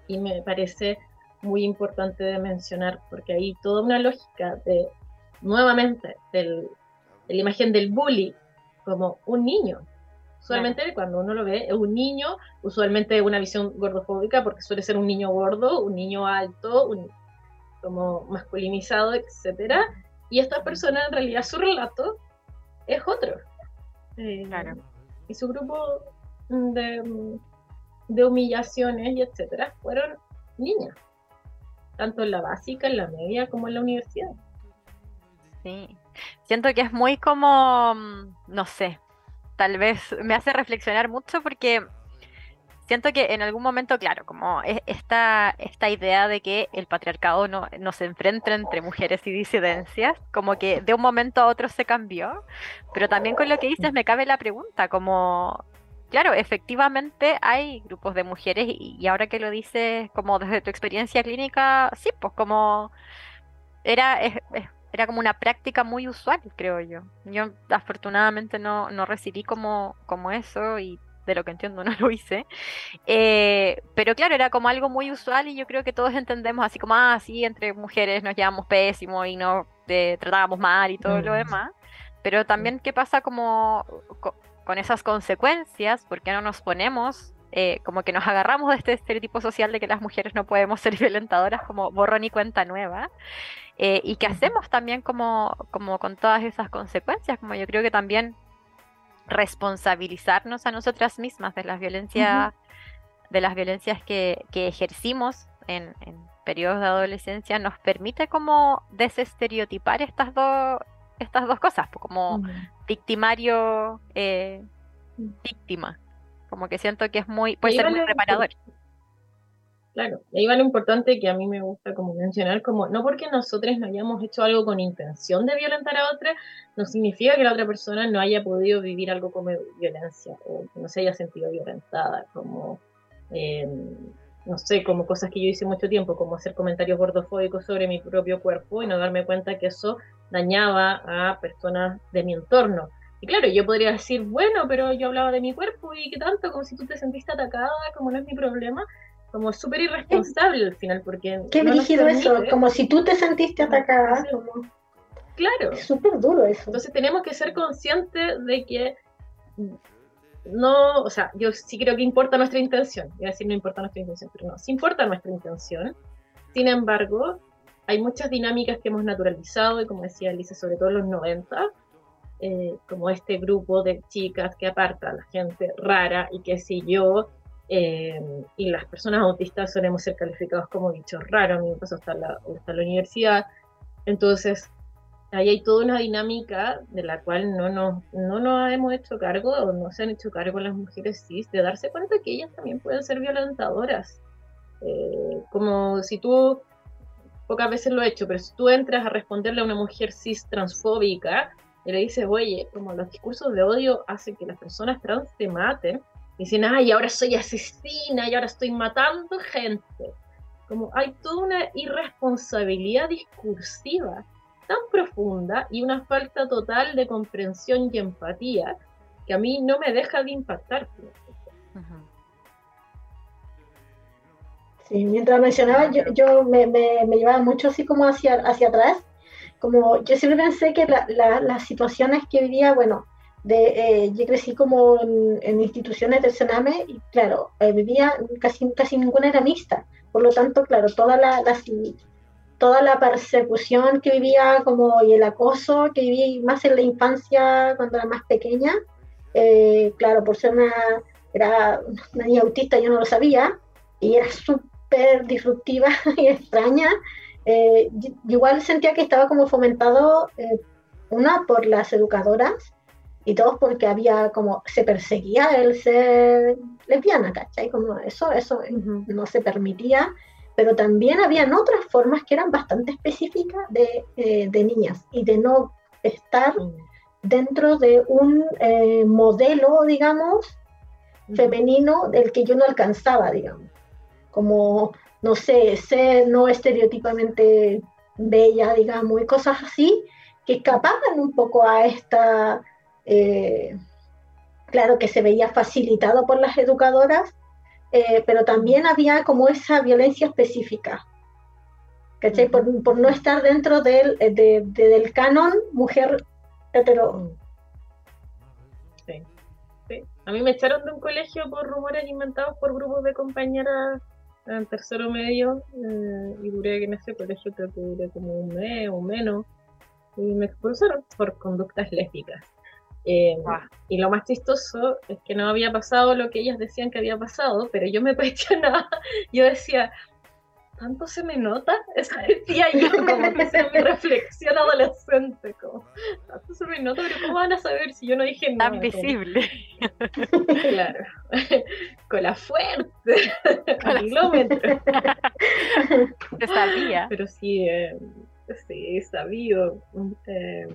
y me parece muy importante de mencionar, porque hay toda una lógica de, nuevamente, del, de la imagen del bully como un niño, Usualmente cuando uno lo ve, es un niño, usualmente una visión gordofóbica, porque suele ser un niño gordo, un niño alto, un, como masculinizado, etcétera. Y esta persona, en realidad, su relato es otro. Eh, claro. Y su grupo de, de humillaciones y etcétera fueron niñas, tanto en la básica, en la media, como en la universidad. Sí. Siento que es muy como, no sé, tal vez me hace reflexionar mucho porque siento que en algún momento, claro, como esta, esta idea de que el patriarcado no, se enfrenta entre mujeres y disidencias, como que de un momento a otro se cambió, pero también con lo que dices me cabe la pregunta, como, claro, efectivamente hay grupos de mujeres y, ahora que lo dices como desde tu experiencia clínica, sí, pues como era, era como una práctica muy usual, creo yo. Yo afortunadamente no, no recibí como, como eso y de lo que entiendo no lo hice. Eh, pero claro, era como algo muy usual y yo creo que todos entendemos así como, ah, sí, entre mujeres nos llevamos pésimo y nos eh, tratábamos mal y todo lo mm. demás. Pero también qué pasa como con esas consecuencias, ¿por qué no nos ponemos eh, como que nos agarramos de este estereotipo social de que las mujeres no podemos ser violentadoras como borrón y cuenta nueva? Eh, y que hacemos también como, como con todas esas consecuencias, como yo creo que también responsabilizarnos a nosotras mismas de las violencias, de las violencias que, que ejercimos en, en, periodos de adolescencia nos permite como desestereotipar estas dos estas dos cosas, como victimario eh, víctima. Como que siento que es muy, puede ser muy reparador. Claro, y ahí va lo importante que a mí me gusta como mencionar, como no porque nosotros no hayamos hecho algo con intención de violentar a otra, no significa que la otra persona no haya podido vivir algo como violencia o que no se haya sentido violentada, como, em, no sé, como cosas que yo hice mucho tiempo, como hacer comentarios gordofóbicos sobre mi propio cuerpo y no darme cuenta que eso dañaba a personas de mi entorno. Y claro, yo podría decir, bueno, pero yo hablaba de mi cuerpo y qué tanto, como si tú te sentiste atacada, como no es mi problema como súper irresponsable al final, porque... Qué no eso, como si tú te sentiste atacada. Claro. Es súper duro eso. Entonces tenemos que ser conscientes de que no, o sea, yo sí creo que importa nuestra intención. Iba a decir no importa nuestra intención, pero no, sí importa nuestra intención. Sin embargo, hay muchas dinámicas que hemos naturalizado y como decía Elisa, sobre todo en los 90, eh, como este grupo de chicas que aparta a la gente rara y que si yo, eh, y las personas autistas solemos ser calificados como bichos raros, a mí me pasó hasta la, hasta la universidad. Entonces, ahí hay toda una dinámica de la cual no nos, no nos hemos hecho cargo o no se han hecho cargo las mujeres cis de darse cuenta que ellas también pueden ser violentadoras. Eh, como si tú, pocas veces lo he hecho, pero si tú entras a responderle a una mujer cis transfóbica y le dices, oye, como los discursos de odio hacen que las personas trans te maten, Dicen, ay, ahora soy asesina y ahora estoy matando gente. Como hay toda una irresponsabilidad discursiva tan profunda y una falta total de comprensión y empatía que a mí no me deja de impactar. Sí, mientras mencionaba, yo, yo me, me, llevaba mucho así como hacia, hacia atrás. Como yo siempre pensé que las situaciones que vivía, bueno, de, eh, yo crecí como en, instituciones del Sename y claro, eh, vivía, casi, casi ninguna era mixta. Por lo tanto, claro, toda la, toda la persecución que vivía como y el acoso que viví más en la infancia cuando era más pequeña, eh, claro, por ser una, era una niña autista yo no lo sabía y era súper disruptiva y extraña. Igual sentía que estaba como fomentado, una, por las educadoras, y todos porque había como, se perseguía el ser lesbiana, ¿cachai? Como eso, eso no se permitía, pero también habían otras formas que eran bastante específicas de, eh, de niñas y de no estar dentro de un eh, modelo, digamos, femenino del que yo no alcanzaba, digamos. Como, no sé, ser no estereotipamente bella, digamos, y cosas así, que escapaban un poco a esta eh, claro que se veía facilitado por las educadoras, eh, pero también había como esa violencia específica, ¿cachai? Por, no estar dentro del, eh, del canon mujer hetero. Sí, sí. A mí me echaron de un colegio por rumores inventados por grupos de compañeras en tercero medio y duré en ese colegio creo que duré como un mes o menos y me expulsaron por conductas lésbicas. Eh, y lo más chistoso es que no había pasado lo que ellas decían que había pasado, pero yo me cuestionaba, yo decía, ¿tanto se me nota? Esa decía yo, como que sea mi reflexión adolescente, como, ¿tanto se me nota? Pero ¿cómo van a saber si yo no dije nada? Tan visible. claro, con la fuerte, el kilómetro. Se sabía. Pero sí, eh, sí, sabido. Eh,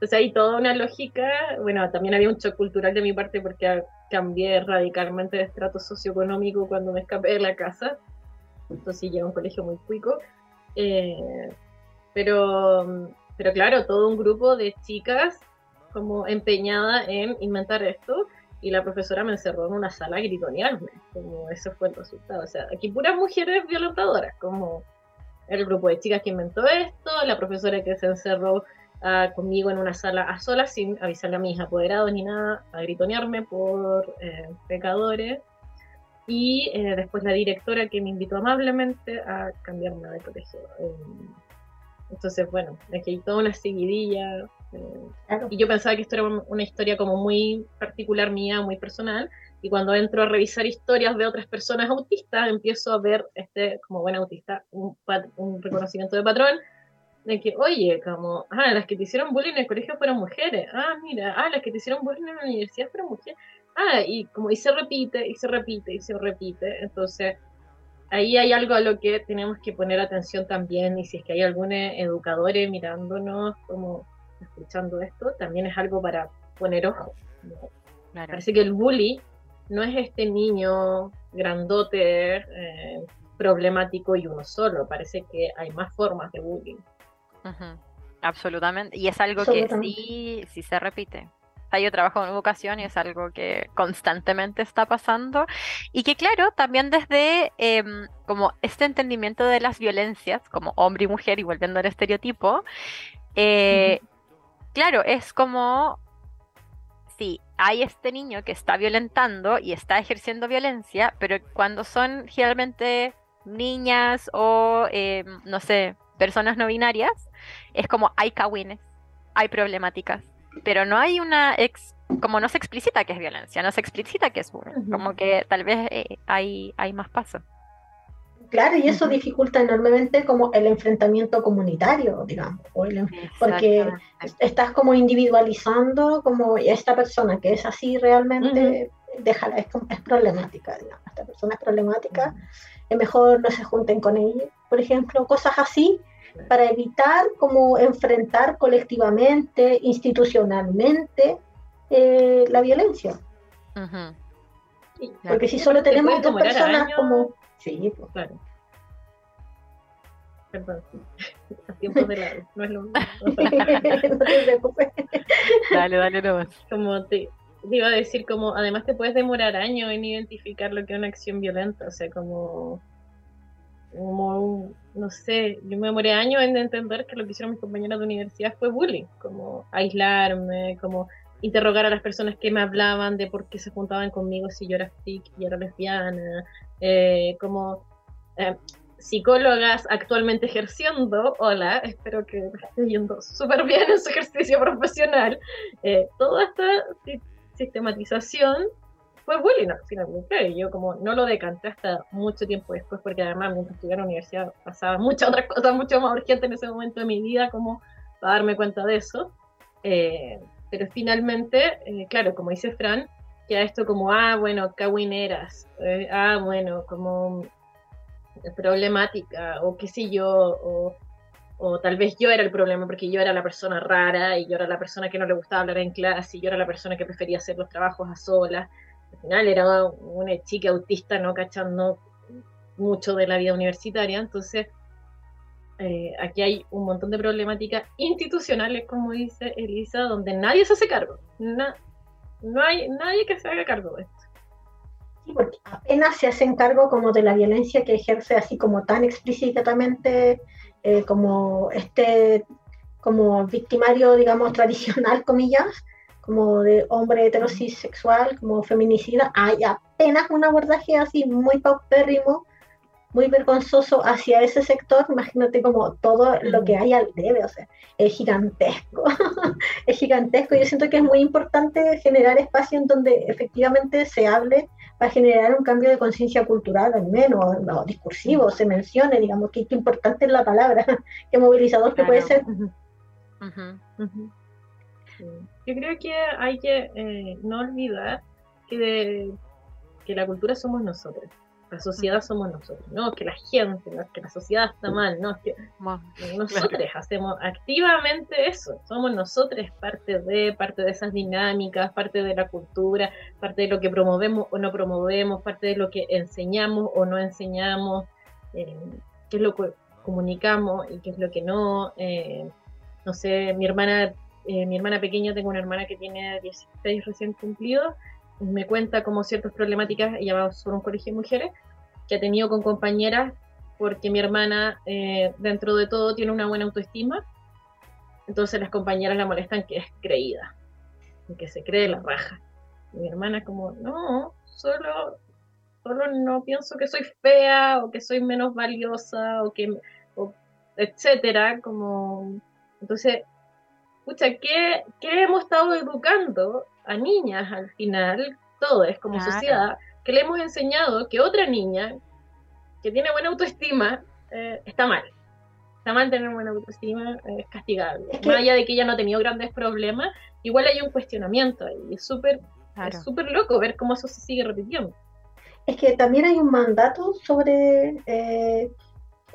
entonces hay toda una lógica, bueno, también había un shock cultural de mi parte porque cambié radicalmente de estrato socioeconómico cuando me escapé de la casa. Entonces llegué a un colegio muy cuico. Eh, pero, pero claro, todo un grupo de chicas como empeñada en inventar esto y la profesora me encerró en una sala a gritonearme, como ese fue el resultado. O sea, aquí puras mujeres violentadoras, como el grupo de chicas que inventó esto, la profesora que se encerró conmigo en una sala a solas sin avisarle a mis apoderados ni nada, a gritonearme por eh, pecadores. Y eh, después la directora que me invitó amablemente a cambiarme de colegio. Em, entonces, bueno, que hay toda una seguidilla. Eh, y yo pensaba que esto era una historia como muy particular mía, muy personal. Y cuando entro a revisar historias de otras personas autistas, empiezo a ver, este, como buen autista, un, un reconocimiento de patrón de que, oye, como, ah, las que te hicieron bullying en el colegio fueron mujeres, ah, mira, ah, las que te hicieron bullying en la universidad fueron mujeres, ah, y como, y se repite, y se repite, y se repite, entonces, ahí hay algo a lo que tenemos que poner atención también, y si es que hay algún educador mirándonos, como, escuchando esto, también es algo para poner ojo. Parece que el bully no es este niño grandote, eh, problemático y uno solo, parece que hay más formas de bullying. Absolutamente. Y es algo que sí, sí se repite. O yo trabajo en educación y es algo que constantemente está pasando. Y que claro, también desde em, como este entendimiento de las violencias, como hombre y mujer, y volviendo al estereotipo, eh, claro, es como sí, hay este niño que está violentando y está ejerciendo violencia, pero cuando son generalmente niñas o, em, no sé, personas no binarias, es como hay cagüines, hay problemáticas, pero no hay una, ex, como no se explicita que es violencia, no se explicita que es bullying, como que tal vez eh, hay, hay más pasos. Claro, y eso dificulta enormemente como el enfrentamiento comunitario, digamos, porque estás como individualizando como esta persona que es así realmente, déjala, es, es, problemática, digamos, esta persona es problemática, es mejor no se junten con ella, por ejemplo, cosas así, para evitar como enfrentar colectivamente, institucionalmente, eh, la violencia. Porque si solo tenemos dos personas como... Sí, pues. Claro. Perdón, a tiempo de lado, no es lo mismo. no te preocupes. Dale, dale nomás. Como te, te, iba a decir, como además te puedes demorar años en identificar lo que es una acción violenta, o sea, como como, no sé, yo me demoré años en entender que lo que hicieron mis compañeras de universidad fue bullying, como aislarme, como interrogar a las personas que me hablaban de por qué se juntaban conmigo si yo era freak y era lesbiana, eh, como eh, psicólogas actualmente ejerciendo, hola, espero que esté yendo súper bien en su ejercicio profesional, eh, toda esta sistematización fue bullying finalmente. Yo como no lo decanté hasta mucho tiempo después, porque además mientras estudiaba en la universidad pasaba muchas otras cosas mucho más urgentes en ese momento de mi vida, como para darme cuenta de eso. Eh, pero finalmente, eh, claro, como dice Fran, queda esto como, ah, bueno, cawineras, eh, ah, bueno, como problemática, o qué sé yo, o, o, tal vez yo era el problema porque yo era la persona rara y yo era la persona que no le gustaba hablar en clase y yo era la persona que prefería hacer los trabajos a solas. Al final era una chica autista no cachando mucho de la vida universitaria, entonces eh, aquí hay un montón de problemáticas institucionales, como dice Elisa, donde nadie se hace cargo. no hay nadie que se haga cargo de esto. Sí, porque apenas se hacen cargo como de la violencia que ejerce así como tan explícitamente eh, como este como victimario, digamos, tradicional, comillas, como de hombre heterosexual, como feminicida, hay apenas un abordaje así muy paupérrimo muy vergonzoso hacia ese sector, imagínate como todo lo que hay al debe, o sea, es gigantesco, es gigantesco. Yo siento que es muy importante generar espacio en donde efectivamente se hable para generar un cambio de conciencia cultural, al menos, no, discursivo, se mencione, digamos, que, importante es la palabra, que movilizador que puede ser. Yo creo que hay que eh, no olvidar que, que la cultura somos nosotros la sociedad somos nosotros, no que la gente, no que la sociedad está mal, no es que nosotros hacemos activamente eso, somos nosotros parte de, parte de esas dinámicas, parte de la cultura, parte de lo que promovemos o no promovemos, parte de lo que enseñamos o no enseñamos, eh, qué es lo que comunicamos y qué es lo que no. Eh, no sé, mi hermana, eh, mi hermana pequeña, tengo una hermana que tiene 16 recién cumplidos me cuenta como ciertas problemáticas, ella va por un colegio de mujeres, que ha tenido con compañeras, porque mi hermana, eh, dentro de todo, tiene una buena autoestima, entonces las compañeras la molestan que es creída, que se cree la raja. mi hermana como, no, solo, solo no pienso que soy fea, o que soy menos valiosa, o que, etcétera, como, entonces, escucha, ¿qué, ¿qué hemos estado educando a niñas al final, todo es como sociedad, que le hemos enseñado que otra niña que tiene buena autoestima eh, está mal. Está mal tener buena autoestima, es castigable. Más allá de que ella no ha tenido grandes problemas, igual hay un cuestionamiento y es súper súper loco ver cómo eso se sigue repitiendo. Es que también hay un mandato sobre eh,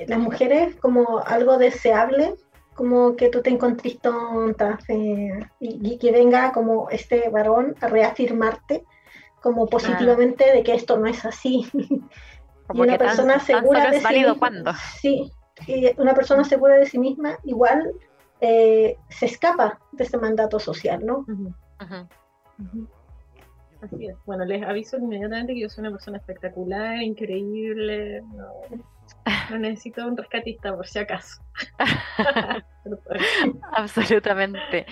las mujeres como algo deseable como que tú te encontrís tonta y, que venga como este varón a reafirmarte como positivamente de que esto no es así. Como y una persona segura de sí Sí, y una persona segura de sí misma igual eh, se escapa de este mandato social, ¿no? Así es. Bueno, les aviso inmediatamente que yo soy una persona espectacular, increíble. No necesito un rescatista por si acaso. Absolutamente.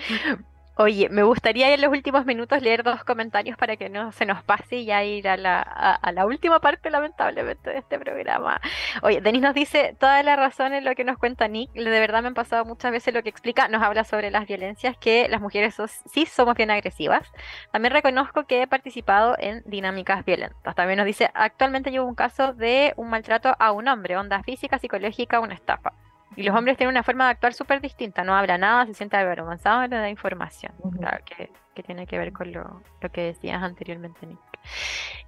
Oye, me gustaría en los últimos minutos leer dos comentarios para que no se nos pase y ya ir a la, última parte, lamentablemente, de este programa. Oye, Denis nos dice toda la razón en lo que nos cuenta Nick. De verdad me han pasado muchas veces lo que explica. Nos habla sobre las violencias, que las mujeres sí somos bien agresivas. También reconozco que he participado en dinámicas violentas. También nos dice, actualmente llevo un caso de un maltrato a un hombre, onda física, psicológica, una estafa. Y los hombres tienen una forma de actuar súper distinta, no habla nada, se siente avergonzado, no da información. Claro, que, tiene que ver con lo, que decías anteriormente, Nick.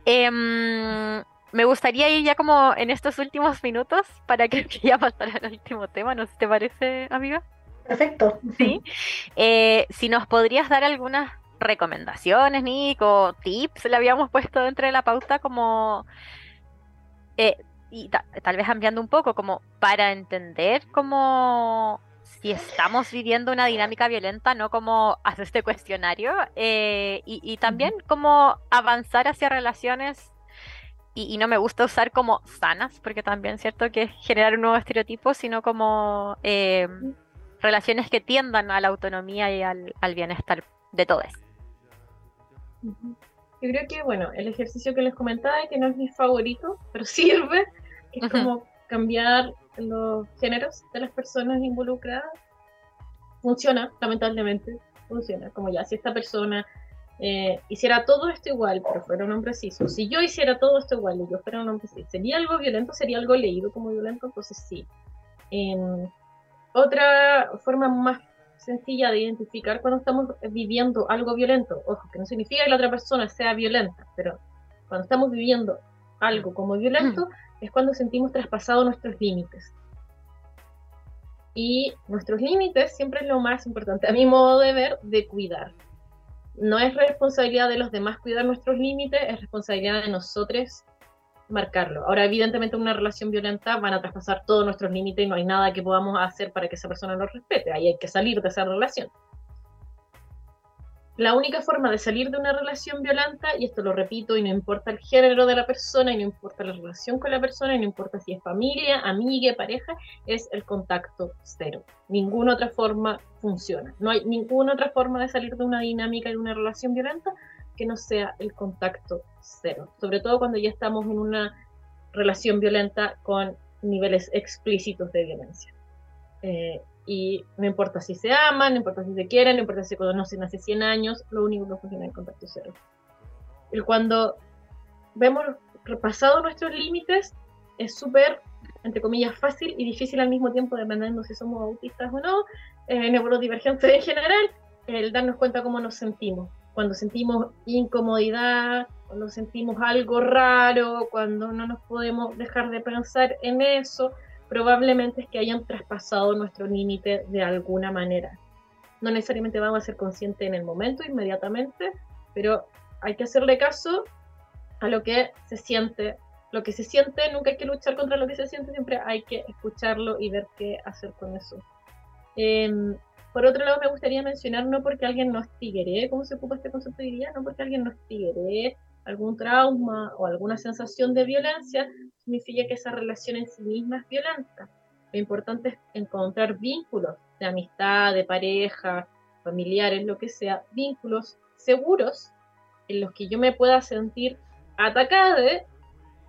Em, me gustaría ir ya como en estos últimos minutos para que ya pasara al último tema, ¿no sé si te parece, amiga? Perfecto. Sí. Eh, si nos podrías dar algunas recomendaciones, Nick, o tips, le habíamos puesto dentro de la pauta como... Eh, y tal vez ampliando un poco, como para entender cómo si estamos viviendo una dinámica violenta, no como hacer este cuestionario, eh, y, también como avanzar hacia relaciones, y, no me gusta usar como sanas, porque también es cierto que es generar un nuevo estereotipo, sino como eh, relaciones que tiendan a la autonomía y al, bienestar de todos. Yo creo que, bueno, el ejercicio que les comentaba, que no es mi favorito, pero sirve, es como cambiar los géneros de las personas involucradas. Funciona, lamentablemente, funciona. Como ya, si esta persona eh, hiciera todo esto igual, pero fuera un hombre cis, si yo hiciera todo esto igual y yo fuera un hombre cis, ¿sería algo violento? ¿Sería algo leído como violento? Entonces sí. Em, otra forma más sencilla de identificar cuando estamos viviendo algo violento, ojo, que no significa que la otra persona sea violenta, pero cuando estamos viviendo algo como violento, es cuando sentimos traspasados nuestros límites. Y nuestros límites siempre es lo más importante, a mi modo de ver, de cuidar. No es responsabilidad de los demás cuidar nuestros límites, es responsabilidad de nosotros marcarlo. Ahora, evidentemente, en una relación violenta van a traspasar todos nuestros límites y no hay nada que podamos hacer para que esa persona nos respete. Ahí hay que salir de esa relación. La única forma de salir de una relación violenta, y esto lo repito, y no importa el género de la persona, y no importa la relación con la persona, y no importa si es familia, amiga, pareja, es el contacto cero. Ninguna otra forma funciona. No hay ninguna otra forma de salir de una dinámica de una relación violenta que no sea el contacto cero. Sobre todo cuando ya estamos en una relación violenta con niveles explícitos de violencia. Eh, y no importa si se aman, no importa si se quieren, no importa si se conocen hace 100 años, lo único que funciona es el contacto cero. Y cuando vemos repasado nuestros límites, es súper, entre comillas, fácil y difícil al mismo tiempo, dependiendo si somos autistas o no, eh, neurodivergentes en general, el darnos cuenta cómo nos sentimos cuando sentimos incomodidad, cuando sentimos algo raro, cuando no nos podemos dejar de pensar en eso, probablemente es que hayan traspasado nuestro límite de alguna manera. No necesariamente vamos a ser conscientes en el momento, inmediatamente, pero hay que hacerle caso a lo que se siente. Lo que se siente, nunca hay que luchar contra lo que se siente, siempre hay que escucharlo y ver qué hacer con eso. Em, por otro lado, me gustaría mencionar, no porque alguien nos tigre, ¿cómo se ocupa este concepto hoy día? No porque alguien nos tigre algún trauma o alguna sensación de violencia, significa que esa relación en sí misma es violenta. Lo importante es encontrar vínculos de amistad, de pareja, familiares, lo que sea, vínculos seguros en los que yo me pueda sentir atacada,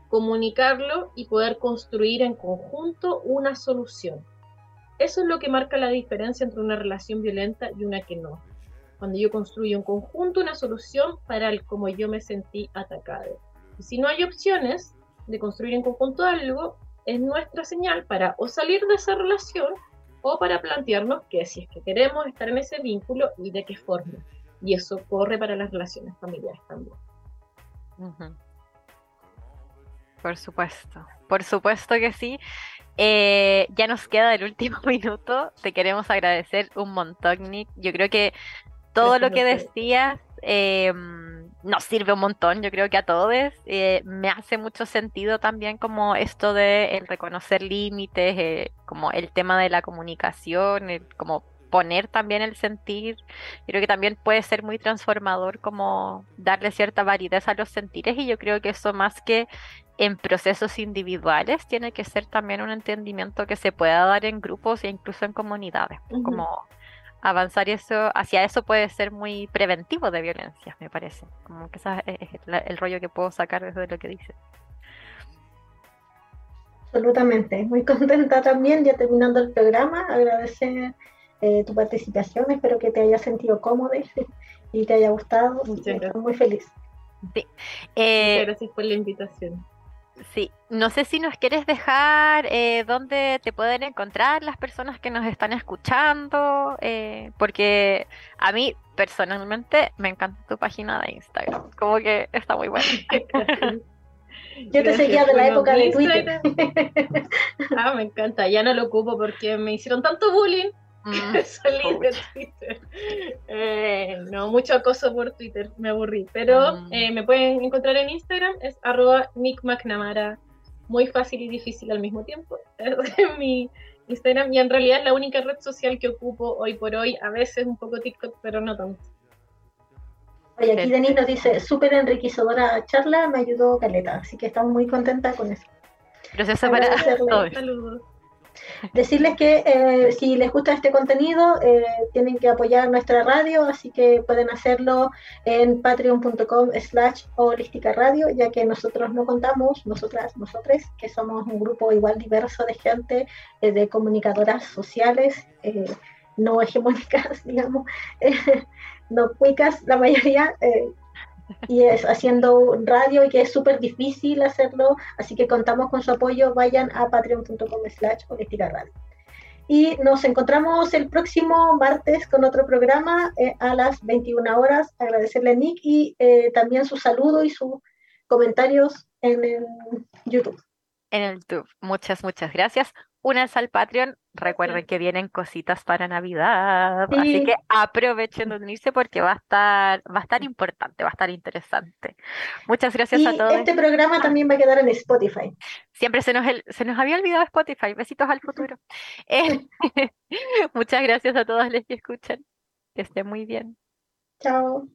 comunicarlo y poder construir en conjunto una solución. Eso es lo que marca la diferencia entre una relación violenta y una que no. Cuando yo construyo un conjunto, una solución para el como yo me sentí atacada. Y si no hay opciones de construir en conjunto algo, es nuestra señal para o salir de esa relación o para plantearnos que si es que queremos estar en ese vínculo y de qué forma. Y eso corre para las relaciones familiares también. Por supuesto, por supuesto que sí. Eh, ya nos queda el último minuto. Te queremos agradecer un montón, Nick. Yo creo que todo lo que decías eh, nos sirve un montón, yo creo que a todos. Eh, me hace mucho sentido también como esto de el reconocer límites, como el tema de la comunicación, como poner también el sentir. Creo que también puede ser muy transformador como darle cierta validez a los sentires y yo creo que eso más que en procesos individuales tiene que ser también un entendimiento que se pueda dar en grupos e incluso en comunidades. Como avanzar eso, hacia eso puede ser muy preventivo de violencia, me parece. Como que ese es el rollo que puedo sacar desde lo que dice. Absolutamente, muy contenta también, ya terminando el programa, agradecer eh, tu participación, espero que te haya sentido cómodo y te haya gustado, muy feliz. Sí. Eh, gracias por la invitación. Sí, no sé si nos quieres dejar eh, dónde te pueden encontrar las personas que nos están escuchando, eh, porque a mí personalmente me encanta tu página de Instagram, como que está muy buena. Yo te seguía de la época de Twitter. ah, me encanta, ya no lo ocupo porque me hicieron tanto bullying Mm, Salí de Twitter. Eh, no, mucho acoso por Twitter, me aburrí. Pero mm. eh, me pueden encontrar en Instagram, es arroba Nick McNamara. Muy fácil y difícil al mismo tiempo. Es mi Instagram y en realidad es la única red social que ocupo hoy por hoy. A veces un poco TikTok, pero no tanto. Oye, aquí Denis nos dice, súper enriquecedora charla, me ayudó Caleta, así que estamos muy contentas con eso. Gracias para Saludos. Decirles que eh, si les gusta este contenido, eh, tienen que apoyar nuestra radio, así que pueden hacerlo en patreon.com slash holística radio, ya que nosotros no contamos, nosotras, nosotros, que somos un grupo igual diverso de gente, eh, de comunicadoras sociales, no hegemónicas, digamos, no cuicas, la mayoría y es haciendo radio y que es súper difícil hacerlo, así que contamos con su apoyo, vayan a patreon.com slash radio. Y nos encontramos el próximo martes con otro programa eh, a las 21 horas. Agradecerle a Nick y eh, también su saludo y sus comentarios en el YouTube. En el YouTube. Muchas, muchas gracias únanse al Patreon. Recuerden que vienen cositas para Navidad, así que aprovechen de unirse porque va a estar, va a estar importante, va a estar interesante. Muchas gracias a todos. Este programa también va a quedar en Spotify. Siempre se nos, se nos había olvidado Spotify. Besitos al futuro. Eh, muchas gracias a todos los que escuchan. Que estén muy bien. Chao.